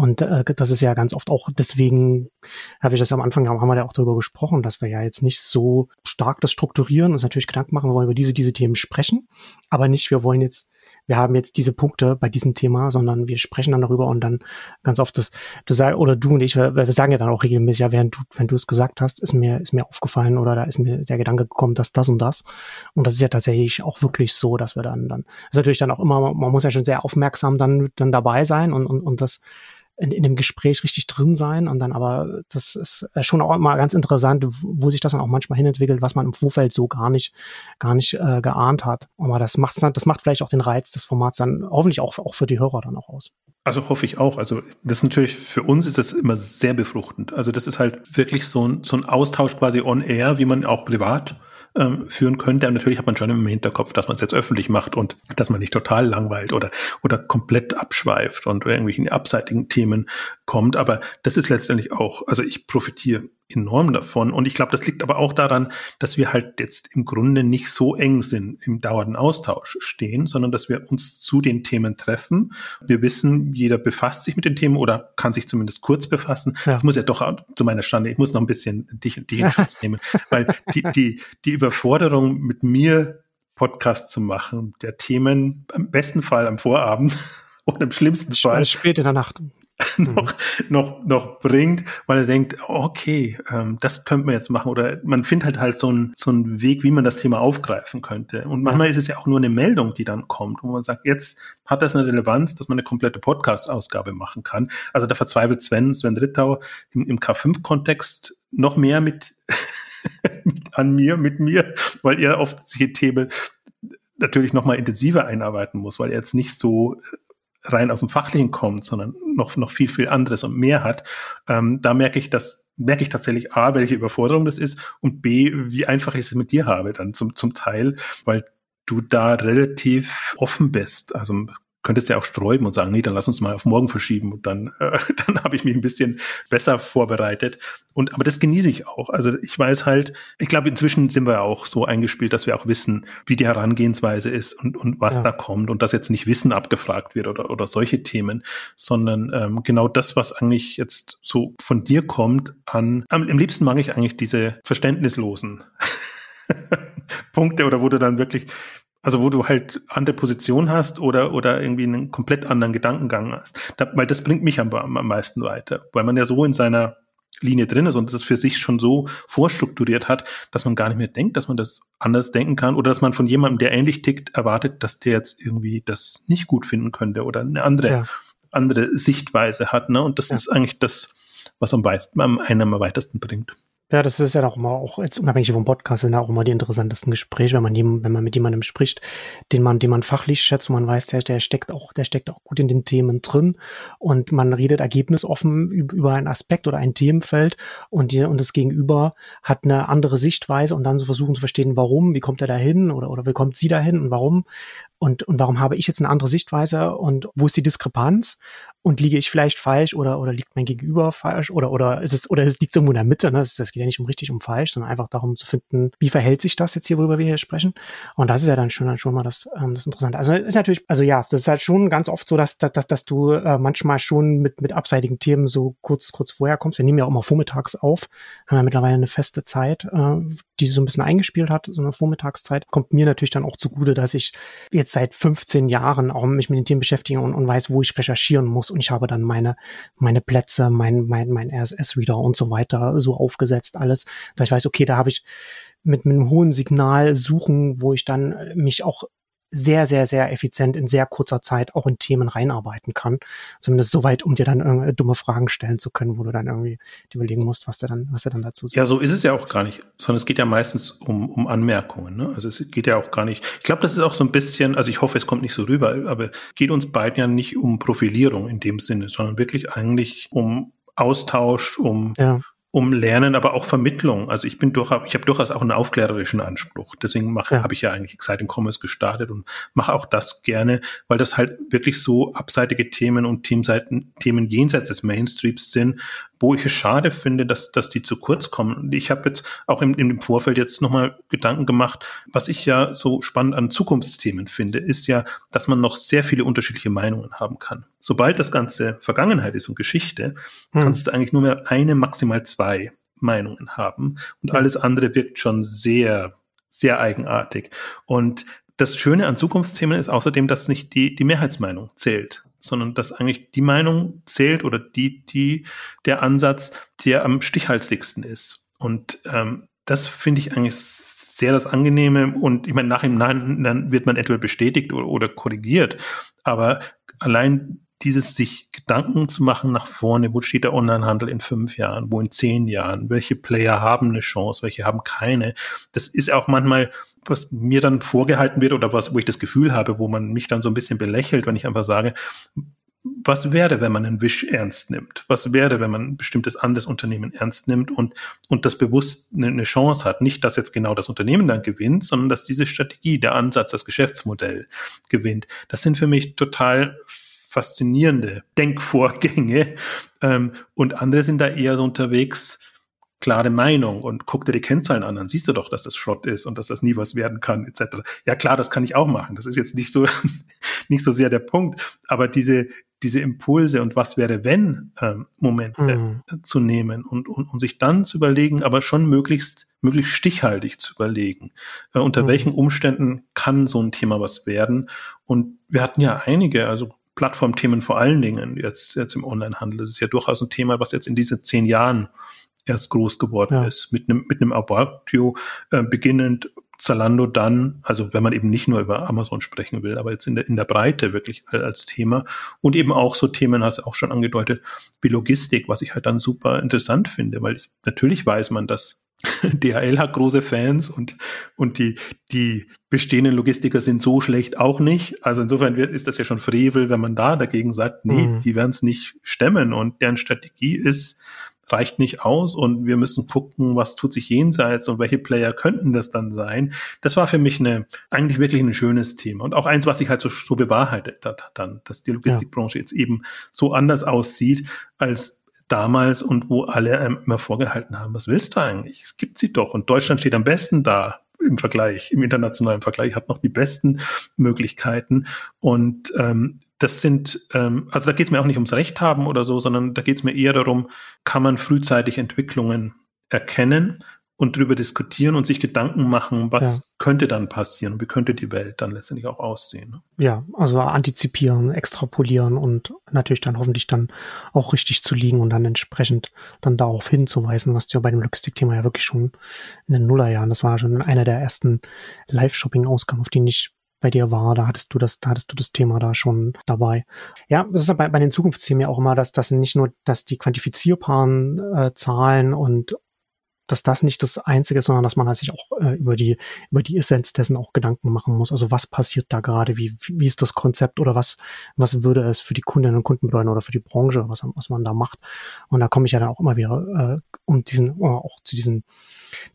Und äh, das ist ja ganz oft auch, deswegen habe ich das am Anfang, haben wir ja auch darüber gesprochen, dass wir ja jetzt nicht so stark das strukturieren, uns natürlich Gedanken machen, wir wollen über diese, diese Themen sprechen, aber nicht, wir wollen jetzt wir haben jetzt diese Punkte bei diesem Thema, sondern wir sprechen dann darüber und dann ganz oft das, du sagst, oder du und ich, wir, wir sagen ja dann auch regelmäßig, ja, während du, wenn du es gesagt hast, ist mir, ist mir aufgefallen oder da ist mir der Gedanke gekommen, dass das und das. Und das ist ja tatsächlich auch wirklich so, dass wir dann, dann, ist natürlich dann auch immer, man muss ja schon sehr aufmerksam dann, dann dabei sein und, und, und das, in, in dem Gespräch richtig drin sein und dann aber, das ist schon auch immer ganz interessant, wo sich das dann auch manchmal hinentwickelt, was man im Vorfeld so gar nicht, gar nicht äh, geahnt hat. Aber das macht, das macht vielleicht auch den Reiz des Formats dann hoffentlich auch, auch für die Hörer dann auch aus. Also hoffe ich auch. Also das ist natürlich für uns ist das immer sehr befruchtend. Also das ist halt wirklich so ein, so ein Austausch quasi on air, wie man auch privat ähm, führen könnte. Und natürlich hat man schon im Hinterkopf, dass man es jetzt öffentlich macht und dass man nicht total langweilt oder, oder komplett abschweift und irgendwelchen abseitigen Themen kommt. Aber das ist letztendlich auch, also ich profitiere enorm davon. Und ich glaube, das liegt aber auch daran, dass wir halt jetzt im Grunde nicht so eng sind im dauernden Austausch stehen, sondern dass wir uns zu den Themen treffen. Wir wissen, jeder befasst sich mit den Themen oder kann sich zumindest kurz befassen. Ja. Ich muss ja doch zu meiner Stande, ich muss noch ein bisschen dich, dich in Schutz nehmen, weil die, die, die Überforderung mit mir Podcast zu machen, der Themen im besten Fall am Vorabend oder im schlimmsten Fall. Spät in der Nacht. noch, noch, noch bringt, weil er denkt, okay, ähm, das könnte man jetzt machen. Oder man findet halt halt so einen so einen Weg, wie man das Thema aufgreifen könnte. Und manchmal ist es ja auch nur eine Meldung, die dann kommt, wo man sagt, jetzt hat das eine Relevanz, dass man eine komplette Podcast-Ausgabe machen kann. Also da verzweifelt Sven, Sven Rittau im, im K5-Kontext noch mehr mit, mit an mir, mit mir, weil er oft solche Themen natürlich noch mal intensiver einarbeiten muss, weil er jetzt nicht so rein aus dem Fachlichen kommt, sondern noch, noch viel, viel anderes und mehr hat, ähm, da merke ich, dass, merke ich tatsächlich A, welche Überforderung das ist und B, wie einfach ich es mit dir habe dann zum, zum Teil, weil du da relativ offen bist. Also könntest ja auch sträuben und sagen, nee, dann lass uns mal auf morgen verschieben und dann, äh, dann habe ich mich ein bisschen besser vorbereitet. Und aber das genieße ich auch. Also ich weiß halt, ich glaube, inzwischen sind wir auch so eingespielt, dass wir auch wissen, wie die Herangehensweise ist und, und was ja. da kommt und dass jetzt nicht Wissen abgefragt wird oder, oder solche Themen, sondern ähm, genau das, was eigentlich jetzt so von dir kommt, an am, am liebsten mag ich eigentlich diese verständnislosen Punkte oder wo du dann wirklich also wo du halt andere Position hast oder, oder irgendwie einen komplett anderen Gedankengang hast. Da, weil das bringt mich am, am meisten weiter, weil man ja so in seiner Linie drin ist und das für sich schon so vorstrukturiert hat, dass man gar nicht mehr denkt, dass man das anders denken kann oder dass man von jemandem, der ähnlich tickt, erwartet, dass der jetzt irgendwie das nicht gut finden könnte oder eine andere, ja. andere Sichtweise hat. Ne? Und das ja. ist eigentlich das, was am, weit, am einem am weitesten bringt. Ja, das ist ja auch immer auch jetzt unabhängig vom Podcast sind auch immer die interessantesten Gespräche, wenn man jedem, wenn man mit jemandem spricht, den man, den man fachlich schätzt, wo man weiß, der, der steckt auch, der steckt auch gut in den Themen drin. Und man redet ergebnisoffen über einen Aspekt oder ein Themenfeld und die, und das Gegenüber hat eine andere Sichtweise und dann so versuchen zu verstehen, warum, wie kommt er dahin oder, oder wie kommt sie dahin und warum? Und, und warum habe ich jetzt eine andere Sichtweise und wo ist die Diskrepanz und liege ich vielleicht falsch oder, oder liegt mein Gegenüber falsch oder, oder ist es, oder es liegt irgendwo in der Mitte, ne? Das, geht ja nicht um richtig, um falsch, sondern einfach darum zu finden, wie verhält sich das jetzt hier, worüber wir hier sprechen. Und das ist ja dann schon, dann schon mal das, ähm, das Interessante. Also ist natürlich, also ja, das ist halt schon ganz oft so, dass, dass, dass, dass du äh, manchmal schon mit, mit abseitigen Themen so kurz, kurz vorher kommst. Wir nehmen ja auch immer vormittags auf, haben ja mittlerweile eine feste Zeit, äh, die so ein bisschen eingespielt hat, so eine Vormittagszeit. Kommt mir natürlich dann auch zugute, dass ich jetzt seit 15 Jahren auch mich mit den Themen beschäftige und, und weiß, wo ich recherchieren muss. Und ich habe dann meine, meine Plätze, mein, mein, mein RSS-Reader und so weiter so aufgesetzt, alles, dass ich weiß, okay, da habe ich mit, mit einem hohen Signal suchen, wo ich dann mich auch sehr, sehr, sehr effizient in sehr kurzer Zeit auch in Themen reinarbeiten kann. Zumindest soweit, um dir dann irgendwie dumme Fragen stellen zu können, wo du dann irgendwie überlegen musst, was der dann, was er dann dazu sagt. Ja, so ist es ja auch gar nicht, sondern es geht ja meistens um, um Anmerkungen. Ne? Also es geht ja auch gar nicht. Ich glaube, das ist auch so ein bisschen, also ich hoffe, es kommt nicht so rüber, aber geht uns beiden ja nicht um Profilierung in dem Sinne, sondern wirklich eigentlich um Austausch, um ja um Lernen, aber auch Vermittlung. Also ich bin durch, ich habe durchaus auch einen aufklärerischen Anspruch. Deswegen mache, ja. habe ich ja eigentlich Exciting Commerce gestartet und mache auch das gerne, weil das halt wirklich so abseitige Themen und Themenseiten, Themen jenseits des Mainstreams sind, wo ich es schade finde, dass, dass die zu kurz kommen. Ich habe jetzt auch im, im Vorfeld jetzt nochmal Gedanken gemacht, was ich ja so spannend an Zukunftsthemen finde, ist ja, dass man noch sehr viele unterschiedliche Meinungen haben kann. Sobald das Ganze Vergangenheit ist und Geschichte, hm. kannst du eigentlich nur mehr eine, maximal zwei Meinungen haben und alles andere wirkt schon sehr, sehr eigenartig. Und das Schöne an Zukunftsthemen ist außerdem, dass nicht die, die Mehrheitsmeinung zählt, sondern dass eigentlich die Meinung zählt oder die, die, der Ansatz, der am stichhaltigsten ist. Und ähm, das finde ich eigentlich sehr das Angenehme. Und ich meine, nach im Nein dann wird man etwa bestätigt oder, oder korrigiert. Aber allein dieses sich Gedanken zu machen nach vorne, wo steht der Onlinehandel in fünf Jahren, wo in zehn Jahren, welche Player haben eine Chance, welche haben keine. Das ist auch manchmal, was mir dann vorgehalten wird oder was, wo ich das Gefühl habe, wo man mich dann so ein bisschen belächelt, wenn ich einfach sage, was wäre, wenn man einen Wisch ernst nimmt? Was wäre, wenn man ein bestimmtes anderes Unternehmen ernst nimmt und, und das bewusst eine, Chance hat? Nicht, dass jetzt genau das Unternehmen dann gewinnt, sondern dass diese Strategie, der Ansatz, das Geschäftsmodell gewinnt. Das sind für mich total faszinierende Denkvorgänge. Ähm, und andere sind da eher so unterwegs, klare Meinung und guck dir die Kennzahlen an, dann siehst du doch, dass das Schrott ist und dass das nie was werden kann, etc. Ja klar, das kann ich auch machen. Das ist jetzt nicht so, nicht so sehr der Punkt. Aber diese, diese Impulse und was wäre wenn ähm, Momente mhm. zu nehmen und, und, und sich dann zu überlegen, aber schon möglichst, möglichst stichhaltig zu überlegen, äh, unter mhm. welchen Umständen kann so ein Thema was werden. Und wir hatten ja einige, also Plattformthemen vor allen Dingen jetzt, jetzt im Onlinehandel. Das ist ja durchaus ein Thema, was jetzt in diesen zehn Jahren erst groß geworden ja. ist. Mit einem, mit einem Abortio äh, beginnend Zalando dann, also wenn man eben nicht nur über Amazon sprechen will, aber jetzt in der, in der Breite wirklich als Thema und eben auch so Themen, hast du auch schon angedeutet, wie Logistik, was ich halt dann super interessant finde, weil ich, natürlich weiß man, dass DHL hat große Fans und, und die, die bestehenden Logistiker sind so schlecht auch nicht. Also insofern wird, ist das ja schon Frevel, wenn man da dagegen sagt, nee, mhm. die werden es nicht stemmen und deren Strategie ist, reicht nicht aus und wir müssen gucken, was tut sich jenseits und welche Player könnten das dann sein. Das war für mich eine, eigentlich wirklich ein schönes Thema und auch eins, was sich halt so, so bewahrheitet hat dann, dass die Logistikbranche ja. jetzt eben so anders aussieht als damals und wo alle immer vorgehalten haben, was willst du eigentlich? Es gibt sie doch und Deutschland steht am besten da im Vergleich, im internationalen Vergleich, hat noch die besten Möglichkeiten und ähm, das sind, ähm, also da geht es mir auch nicht ums Recht haben oder so, sondern da geht es mir eher darum, kann man frühzeitig Entwicklungen erkennen und darüber diskutieren und sich Gedanken machen, was ja. könnte dann passieren, wie könnte die Welt dann letztendlich auch aussehen. Ne? Ja, also antizipieren, extrapolieren und natürlich dann hoffentlich dann auch richtig zu liegen und dann entsprechend dann darauf hinzuweisen, was du ja bei dem Logistikthema ja wirklich schon in den Nullerjahren, das war schon einer der ersten Live-Shopping-Ausgaben, auf denen ich bei dir war, da hattest du das, da hattest du das Thema da schon dabei. Ja, es ist bei, bei den Zukunftsthemen ja auch immer, dass das nicht nur, dass die quantifizierbaren äh, Zahlen und dass das nicht das Einzige ist, sondern dass man halt sich auch äh, über die über die Essenz dessen auch Gedanken machen muss. Also was passiert da gerade? Wie wie ist das Konzept oder was was würde es für die Kundinnen und Kunden bedeuten oder für die Branche, was was man da macht? Und da komme ich ja dann auch immer wieder äh, um diesen uh, auch zu diesen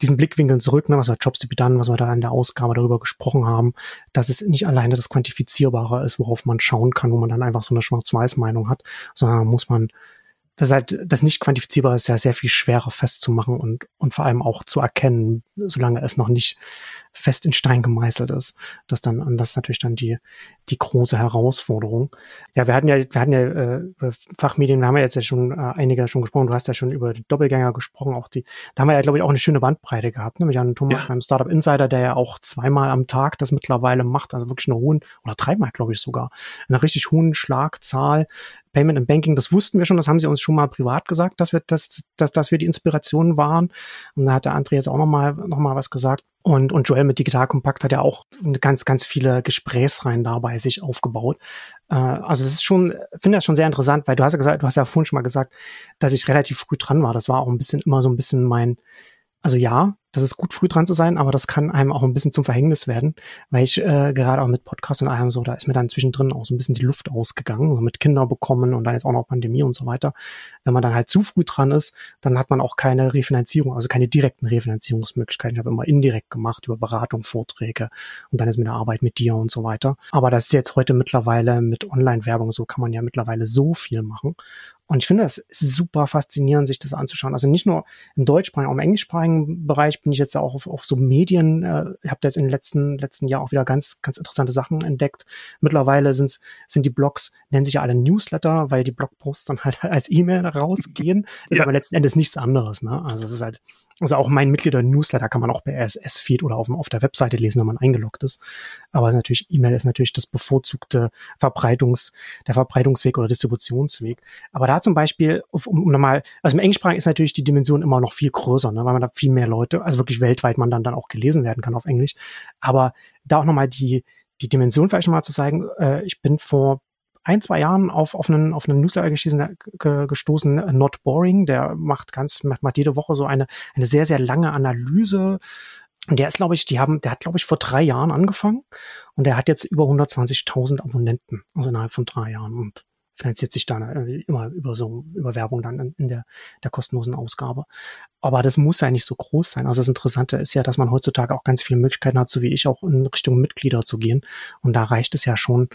diesen Blickwinkeln zurück, ne, was wir Jobs to be done, was wir da in der Ausgabe darüber gesprochen haben, dass es nicht alleine das Quantifizierbare ist, worauf man schauen kann, wo man dann einfach so eine Schwarz-Weiß-Meinung hat, sondern muss man das halt, das nicht quantifizierbar ist ja sehr viel schwerer festzumachen und, und vor allem auch zu erkennen, solange es noch nicht fest in Stein gemeißelt ist. Das dann, und das ist natürlich dann die, die große Herausforderung. Ja, wir hatten ja, wir hatten ja äh, Fachmedien, wir haben ja jetzt ja schon äh, einige schon gesprochen, du hast ja schon über die Doppelgänger gesprochen, auch die, da haben wir ja, glaube ich, auch eine schöne Bandbreite gehabt, ne? Mit Jan Thomas ja. beim Startup Insider, der ja auch zweimal am Tag das mittlerweile macht, also wirklich eine hohen, oder dreimal, glaube ich sogar, eine richtig hohen Schlagzahl Payment and Banking, das wussten wir schon, das haben sie uns schon mal privat gesagt, dass wir, dass, dass, dass wir die Inspiration waren. Und da hat der André jetzt auch nochmal noch mal was gesagt. Und, und Joel mit Digital Kompakt hat ja auch ganz, ganz viele Gesprächsreihen dabei sich aufgebaut. Äh, also das ist schon, finde das schon sehr interessant, weil du hast ja gesagt, du hast ja vorhin schon mal gesagt, dass ich relativ früh dran war. Das war auch ein bisschen immer so ein bisschen mein, also ja, das ist gut, früh dran zu sein, aber das kann einem auch ein bisschen zum Verhängnis werden, weil ich äh, gerade auch mit Podcast und allem so, da ist mir dann zwischendrin auch so ein bisschen die Luft ausgegangen, so mit Kinder bekommen und dann jetzt auch noch Pandemie und so weiter. Wenn man dann halt zu früh dran ist, dann hat man auch keine Refinanzierung, also keine direkten Refinanzierungsmöglichkeiten. Ich habe immer indirekt gemacht über Beratung, Vorträge und dann ist mit der Arbeit mit dir und so weiter. Aber das ist jetzt heute mittlerweile mit Online-Werbung so, kann man ja mittlerweile so viel machen. Und ich finde es super faszinierend, sich das anzuschauen. Also nicht nur im deutschsprachigen, auch im englischsprachigen Bereich bin ich jetzt auch auf, auf so Medien, äh, ich habe jetzt in den letzten, letzten Jahr auch wieder ganz, ganz interessante Sachen entdeckt. Mittlerweile sind's, sind die Blogs, nennen sich ja alle Newsletter, weil die Blogposts dann halt als E-Mail rausgehen. Ist ja. aber letzten Endes nichts anderes. Ne? Also es ist halt also auch mein Mitglieder-Newsletter kann man auch per RSS-Feed oder auf, auf der Webseite lesen, wenn man eingeloggt ist. Aber natürlich, E-Mail ist natürlich das bevorzugte Verbreitungs, der Verbreitungsweg oder Distributionsweg. Aber da zum Beispiel, um, um nochmal, also im Englischsprachigen ist natürlich die Dimension immer noch viel größer, ne, weil man da viel mehr Leute, also wirklich weltweit man dann, dann auch gelesen werden kann auf Englisch. Aber da auch nochmal die, die Dimension vielleicht nochmal zu zeigen, äh, ich bin vor ein, zwei Jahren auf, auf einen, auf einen Newsletter gestoßen, gestoßen, Not Boring, der macht ganz, macht, macht jede Woche so eine, eine sehr, sehr lange Analyse. Und der ist, glaube ich, die haben, der hat, glaube ich, vor drei Jahren angefangen und der hat jetzt über 120.000 Abonnenten, also innerhalb von drei Jahren und finanziert sich dann immer über so, über Werbung dann in der, der kostenlosen Ausgabe. Aber das muss ja nicht so groß sein. Also das Interessante ist ja, dass man heutzutage auch ganz viele Möglichkeiten hat, so wie ich auch in Richtung Mitglieder zu gehen. Und da reicht es ja schon,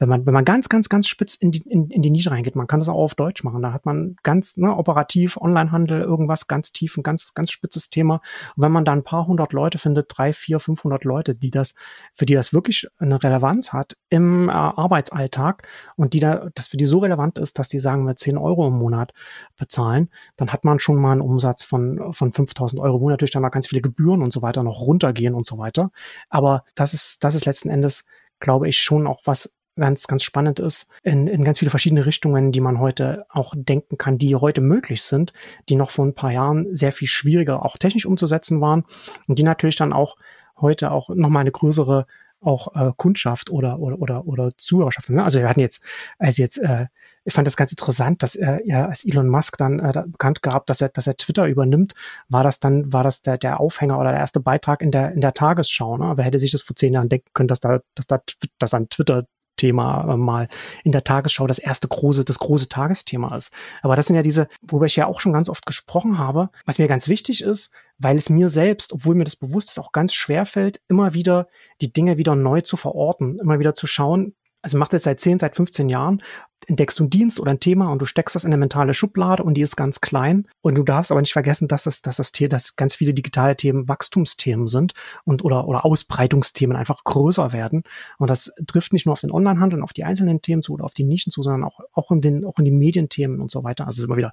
wenn man, wenn man ganz, ganz, ganz spitz in die, in, in die Nische reingeht, man kann das auch auf Deutsch machen. Da hat man ganz ne, operativ, Onlinehandel, irgendwas ganz tief, ein ganz, ganz spitzes Thema. Und wenn man da ein paar hundert Leute findet, drei, vier, fünfhundert Leute, die das, für die das wirklich eine Relevanz hat im äh, Arbeitsalltag und die da, das für die so relevant ist, dass die sagen, wir zehn Euro im Monat bezahlen, dann hat man schon mal einen Umsatz von, von 5000 Euro, wo natürlich dann mal ganz viele Gebühren und so weiter noch runtergehen und so weiter. Aber das ist, das ist letzten Endes, glaube ich, schon auch was, ganz, ganz spannend ist, in, in ganz viele verschiedene Richtungen, die man heute auch denken kann, die heute möglich sind, die noch vor ein paar Jahren sehr viel schwieriger auch technisch umzusetzen waren und die natürlich dann auch heute auch nochmal eine größere auch äh, Kundschaft oder oder oder oder Zuhörerschaft. Ne? Also wir hatten jetzt, also jetzt, äh, ich fand das ganz interessant, dass er ja als Elon Musk dann äh, da bekannt gehabt, dass er, dass er Twitter übernimmt, war das dann, war das der, der Aufhänger oder der erste Beitrag in der in der Tagesschau. Ne? Wer hätte sich das vor zehn Jahren denken können, dass da, dass da, dass ein Twitter Thema äh, mal in der Tagesschau das erste große, das große Tagesthema ist. Aber das sind ja diese, worüber ich ja auch schon ganz oft gesprochen habe, was mir ganz wichtig ist, weil es mir selbst, obwohl mir das bewusst ist, auch ganz schwer fällt, immer wieder die Dinge wieder neu zu verorten, immer wieder zu schauen, also macht das seit 10, seit 15 Jahren, entdeckst du einen Dienst oder ein Thema und du steckst das in eine mentale Schublade und die ist ganz klein. Und du darfst aber nicht vergessen, dass das, dass das, dass ganz viele digitale Themen Wachstumsthemen sind und oder, oder Ausbreitungsthemen einfach größer werden. Und das trifft nicht nur auf den Onlinehandel und auf die einzelnen Themen zu oder auf die Nischen zu, sondern auch, auch in den, auch in die Medienthemen und so weiter. Also es ist immer wieder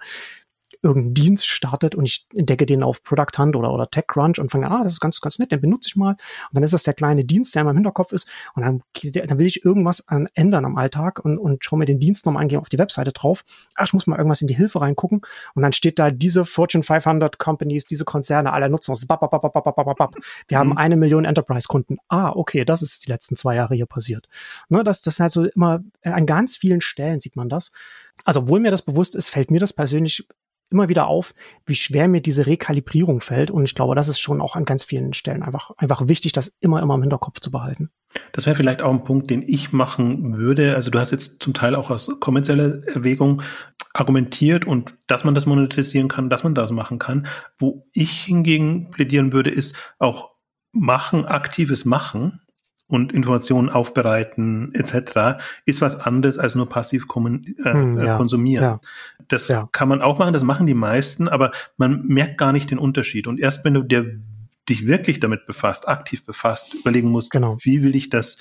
irgendein Dienst startet und ich entdecke den auf Product Hunt oder, oder TechCrunch und fange an, ah, das ist ganz, ganz nett, den benutze ich mal. Und dann ist das der kleine Dienst, der in meinem Hinterkopf ist. Und dann, dann will ich irgendwas an, ändern am Alltag und, und schaue mir den Dienst nochmal an, gehe auf die Webseite drauf. Ach, ich muss mal irgendwas in die Hilfe reingucken. Und dann steht da, diese Fortune 500 Companies, diese Konzerne, alle nutzen uns. Bap, bap, bap, bap, bap, bap. Wir haben mhm. eine Million Enterprise-Kunden. Ah, okay, das ist die letzten zwei Jahre hier passiert. Ne, das, das ist halt so immer, an ganz vielen Stellen sieht man das. Also, obwohl mir das bewusst ist, fällt mir das persönlich immer wieder auf, wie schwer mir diese Rekalibrierung fällt. Und ich glaube, das ist schon auch an ganz vielen Stellen einfach, einfach wichtig, das immer, immer im Hinterkopf zu behalten. Das wäre vielleicht auch ein Punkt, den ich machen würde. Also du hast jetzt zum Teil auch aus kommerzieller Erwägung argumentiert und dass man das monetarisieren kann, dass man das machen kann. Wo ich hingegen plädieren würde, ist auch machen, aktives Machen und Informationen aufbereiten etc. ist was anderes als nur passiv äh, hm, ja, konsumieren. Ja, das ja. kann man auch machen, das machen die meisten, aber man merkt gar nicht den Unterschied. Und erst wenn du dir, dich wirklich damit befasst, aktiv befasst, überlegen musst, genau. wie will ich das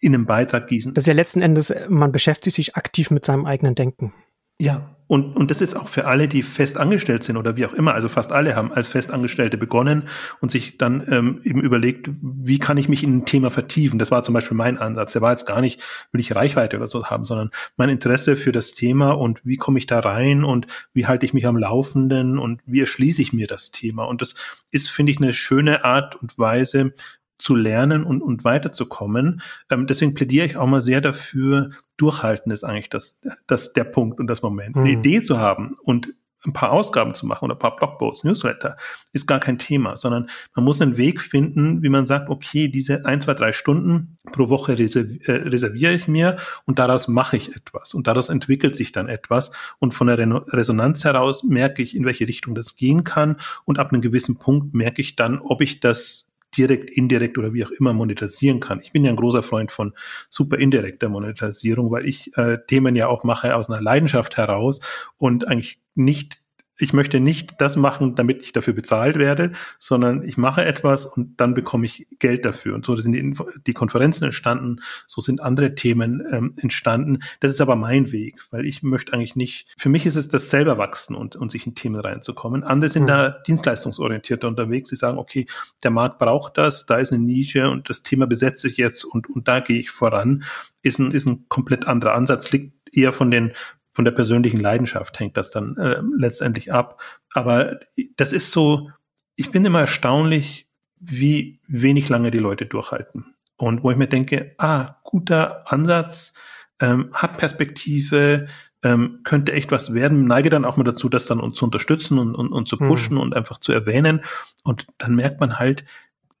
in einem Beitrag gießen. Das ist ja letzten Endes, man beschäftigt sich aktiv mit seinem eigenen Denken. Ja, und, und das ist auch für alle, die fest angestellt sind oder wie auch immer. Also fast alle haben als Festangestellte begonnen und sich dann ähm, eben überlegt, wie kann ich mich in ein Thema vertiefen. Das war zum Beispiel mein Ansatz. Der war jetzt gar nicht, will ich Reichweite oder so haben, sondern mein Interesse für das Thema und wie komme ich da rein und wie halte ich mich am Laufenden und wie erschließe ich mir das Thema. Und das ist, finde ich, eine schöne Art und Weise, zu lernen und, und weiterzukommen. Ähm, deswegen plädiere ich auch mal sehr dafür, durchhalten ist eigentlich das, das der Punkt und das Moment. Mhm. Eine Idee zu haben und ein paar Ausgaben zu machen oder ein paar Blogposts, Newsletter, ist gar kein Thema, sondern man muss einen Weg finden, wie man sagt, okay, diese ein, zwei, drei Stunden pro Woche reserv äh, reserviere ich mir und daraus mache ich etwas und daraus entwickelt sich dann etwas und von der Resonanz heraus merke ich, in welche Richtung das gehen kann und ab einem gewissen Punkt merke ich dann, ob ich das direkt, indirekt oder wie auch immer monetarisieren kann. Ich bin ja ein großer Freund von super indirekter Monetarisierung, weil ich äh, Themen ja auch mache aus einer Leidenschaft heraus und eigentlich nicht ich möchte nicht das machen, damit ich dafür bezahlt werde, sondern ich mache etwas und dann bekomme ich Geld dafür. Und so sind die, die Konferenzen entstanden, so sind andere Themen ähm, entstanden. Das ist aber mein Weg, weil ich möchte eigentlich nicht, für mich ist es das selber wachsen und, und sich in Themen reinzukommen. Andere sind mhm. da dienstleistungsorientierter unterwegs. Sie sagen, okay, der Markt braucht das, da ist eine Nische und das Thema besetze ich jetzt und, und da gehe ich voran. Ist ein, ist ein komplett anderer Ansatz, liegt eher von den von der persönlichen Leidenschaft hängt das dann äh, letztendlich ab. Aber das ist so, ich bin immer erstaunlich, wie wenig lange die Leute durchhalten. Und wo ich mir denke, ah, guter Ansatz, ähm, hat Perspektive, ähm, könnte echt was werden, neige dann auch mal dazu, das dann zu unterstützen und, und, und zu hm. pushen hm. und einfach zu erwähnen. Und dann merkt man halt,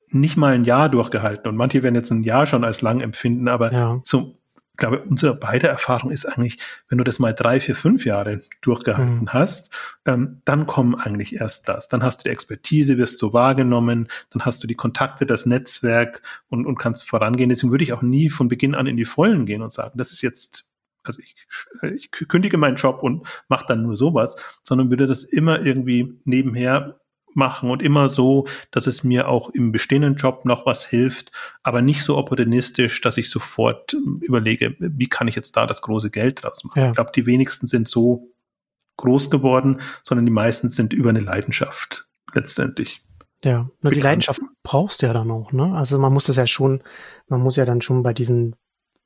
nicht mal ein Jahr durchgehalten. Und manche werden jetzt ein Jahr schon als lang empfinden, aber ja. so ich glaube, unsere beide Erfahrung ist eigentlich, wenn du das mal drei, vier, fünf Jahre durchgehalten mhm. hast, ähm, dann kommen eigentlich erst das. Dann hast du die Expertise, wirst so wahrgenommen, dann hast du die Kontakte, das Netzwerk und, und kannst vorangehen. Deswegen würde ich auch nie von Beginn an in die Vollen gehen und sagen, das ist jetzt also ich, ich kündige meinen Job und mache dann nur sowas, sondern würde das immer irgendwie nebenher machen und immer so, dass es mir auch im bestehenden Job noch was hilft, aber nicht so opportunistisch, dass ich sofort ähm, überlege, wie kann ich jetzt da das große Geld draus machen. Ja. Ich glaube, die wenigsten sind so groß geworden, sondern die meisten sind über eine Leidenschaft letztendlich. Ja, nur die Leidenschaft brauchst du ja dann auch, ne? Also man muss das ja schon, man muss ja dann schon bei diesen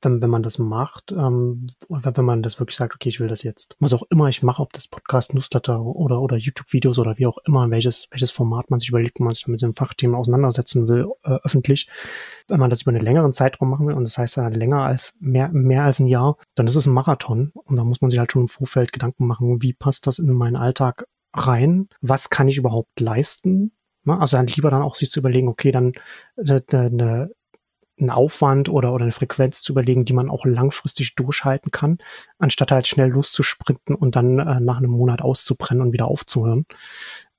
wenn, wenn man das macht, ähm, wenn man das wirklich sagt, okay, ich will das jetzt, was auch immer ich mache, ob das Podcast, Newsletter oder, oder YouTube-Videos oder wie auch immer, welches, welches Format man sich überlegt, wenn man sich mit dem Fachthema auseinandersetzen will, äh, öffentlich, wenn man das über einen längeren Zeitraum machen will, und das heißt dann länger als, mehr, mehr als ein Jahr, dann ist es ein Marathon und da muss man sich halt schon im Vorfeld Gedanken machen, wie passt das in meinen Alltag rein? Was kann ich überhaupt leisten? Ne? Also dann lieber dann auch sich zu überlegen, okay, dann eine, eine, einen Aufwand oder, oder eine Frequenz zu überlegen, die man auch langfristig durchhalten kann, anstatt halt schnell loszusprinten und dann äh, nach einem Monat auszubrennen und wieder aufzuhören,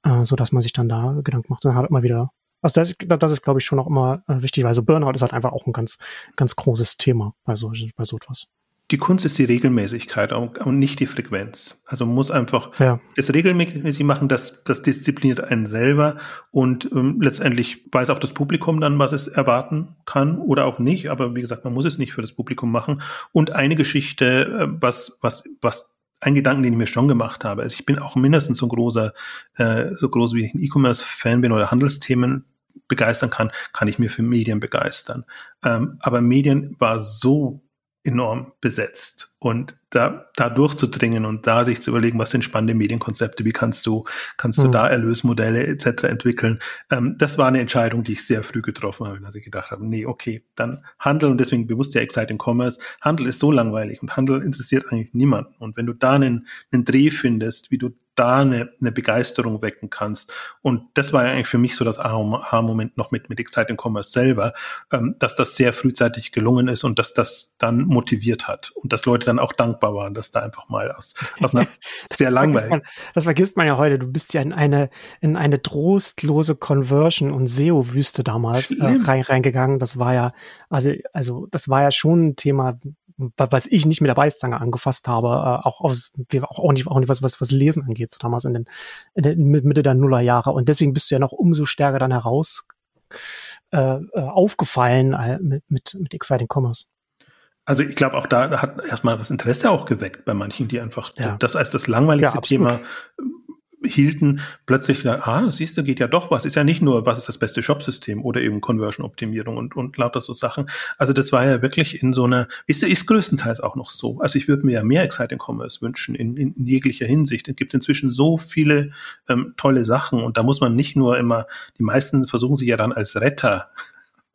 äh, so dass man sich dann da Gedanken macht. Und dann halt immer wieder also das, das ist, glaube ich, schon auch immer äh, wichtig, weil so Burnout ist halt einfach auch ein ganz, ganz großes Thema bei so, bei so etwas die Kunst ist die Regelmäßigkeit und nicht die Frequenz. Also man muss einfach ja. es regelmäßig machen, das, das diszipliniert einen selber und ähm, letztendlich weiß auch das Publikum dann, was es erwarten kann oder auch nicht. Aber wie gesagt, man muss es nicht für das Publikum machen. Und eine Geschichte, äh, was, was, was ein Gedanken, den ich mir schon gemacht habe. Also ich bin auch mindestens so großer, äh, so groß wie ich ein E-Commerce-Fan bin oder Handelsthemen begeistern kann, kann ich mir für Medien begeistern. Ähm, aber Medien war so enorm besetzt. Und da, da durchzudringen und da sich zu überlegen, was sind spannende Medienkonzepte, wie kannst du, kannst du mhm. da Erlösmodelle etc. entwickeln. Ähm, das war eine Entscheidung, die ich sehr früh getroffen habe, dass ich gedacht habe, nee, okay, dann Handel und deswegen bewusst ja Exciting Commerce. Handel ist so langweilig und Handel interessiert eigentlich niemanden. Und wenn du da einen, einen Dreh findest, wie du da eine, eine Begeisterung wecken kannst. Und das war ja eigentlich für mich so das Aha-Moment noch mit, mit Exciting Commerce selber, ähm, dass das sehr frühzeitig gelungen ist und dass das dann motiviert hat und dass Leute dann auch dankbar waren, dass da einfach mal aus, aus einer sehr langweiligen. das vergisst man ja heute. Du bist ja in eine, in eine trostlose Conversion und SEO-Wüste damals äh, rein, reingegangen. Das war ja, also, also, das war ja schon ein Thema, was ich nicht mit der Beißzange angefasst habe, äh, auch, aus, auch, auch nicht, auch nicht was, was, was Lesen angeht, so damals in den, in den Mitte der Nullerjahre. Und deswegen bist du ja noch umso stärker dann heraus äh, äh aufgefallen äh, mit, mit, mit Exciting Commerce. Also ich glaube, auch da hat erstmal das Interesse auch geweckt bei manchen, die einfach ja. das als das langweiligste ja, Thema hielten, plötzlich, ah, siehst du, geht ja doch was. Ist ja nicht nur, was ist das beste Shopsystem oder eben Conversion-Optimierung und, und lauter so Sachen. Also das war ja wirklich in so einer, ist, ist größtenteils auch noch so. Also ich würde mir ja mehr Exciting Commerce wünschen in, in, in jeglicher Hinsicht. Es gibt inzwischen so viele ähm, tolle Sachen und da muss man nicht nur immer, die meisten versuchen sich ja dann als Retter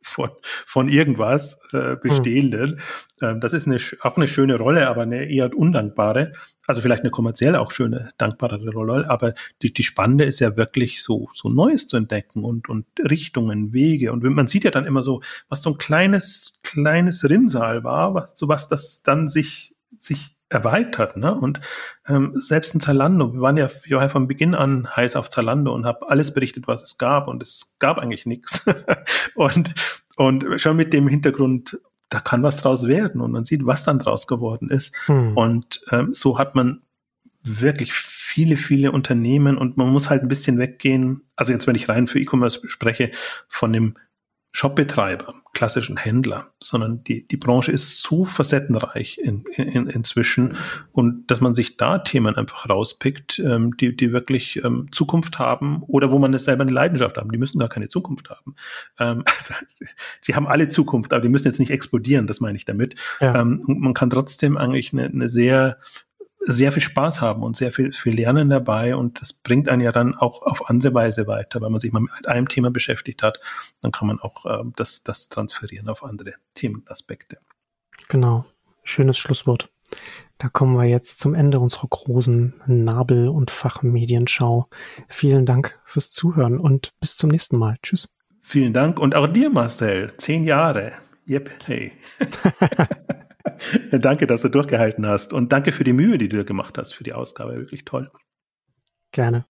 von, von irgendwas äh, Bestehenden. Hm. Ähm, das ist eine, auch eine schöne Rolle, aber eine eher undankbare. Also vielleicht eine kommerziell auch schöne, dankbare Rolle, aber die, die spannende ist ja wirklich so, so Neues zu entdecken und, und Richtungen, Wege. Und man sieht ja dann immer so, was so ein kleines, kleines Rinnsal war, was, so was das dann sich, sich erweitert. Ne? Und ähm, selbst in Zalando, wir waren ja, wir waren ja von Beginn an heiß auf Zalando und habe alles berichtet, was es gab und es gab eigentlich nichts. und, und schon mit dem Hintergrund, da kann was draus werden und man sieht, was dann draus geworden ist. Hm. Und ähm, so hat man wirklich viele, viele Unternehmen und man muss halt ein bisschen weggehen. Also jetzt, wenn ich rein für E-Commerce spreche, von dem Shopbetreiber, klassischen Händler, sondern die, die Branche ist so facettenreich in, in, inzwischen und dass man sich da Themen einfach rauspickt, ähm, die, die wirklich ähm, Zukunft haben oder wo man selber eine Leidenschaft haben. Die müssen gar keine Zukunft haben. Ähm, also, sie haben alle Zukunft, aber die müssen jetzt nicht explodieren, das meine ich damit. Ja. Ähm, man kann trotzdem eigentlich eine, eine sehr sehr viel Spaß haben und sehr viel, viel lernen dabei und das bringt einen ja dann auch auf andere Weise weiter, weil man sich mal mit einem Thema beschäftigt hat, dann kann man auch äh, das, das transferieren auf andere Themenaspekte. Genau, schönes Schlusswort. Da kommen wir jetzt zum Ende unserer großen Nabel- und Fachmedienschau. Vielen Dank fürs Zuhören und bis zum nächsten Mal. Tschüss. Vielen Dank und auch dir, Marcel. Zehn Jahre. Yep, hey. danke, dass du durchgehalten hast und danke für die Mühe, die du gemacht hast für die Ausgabe. Wirklich toll. Gerne.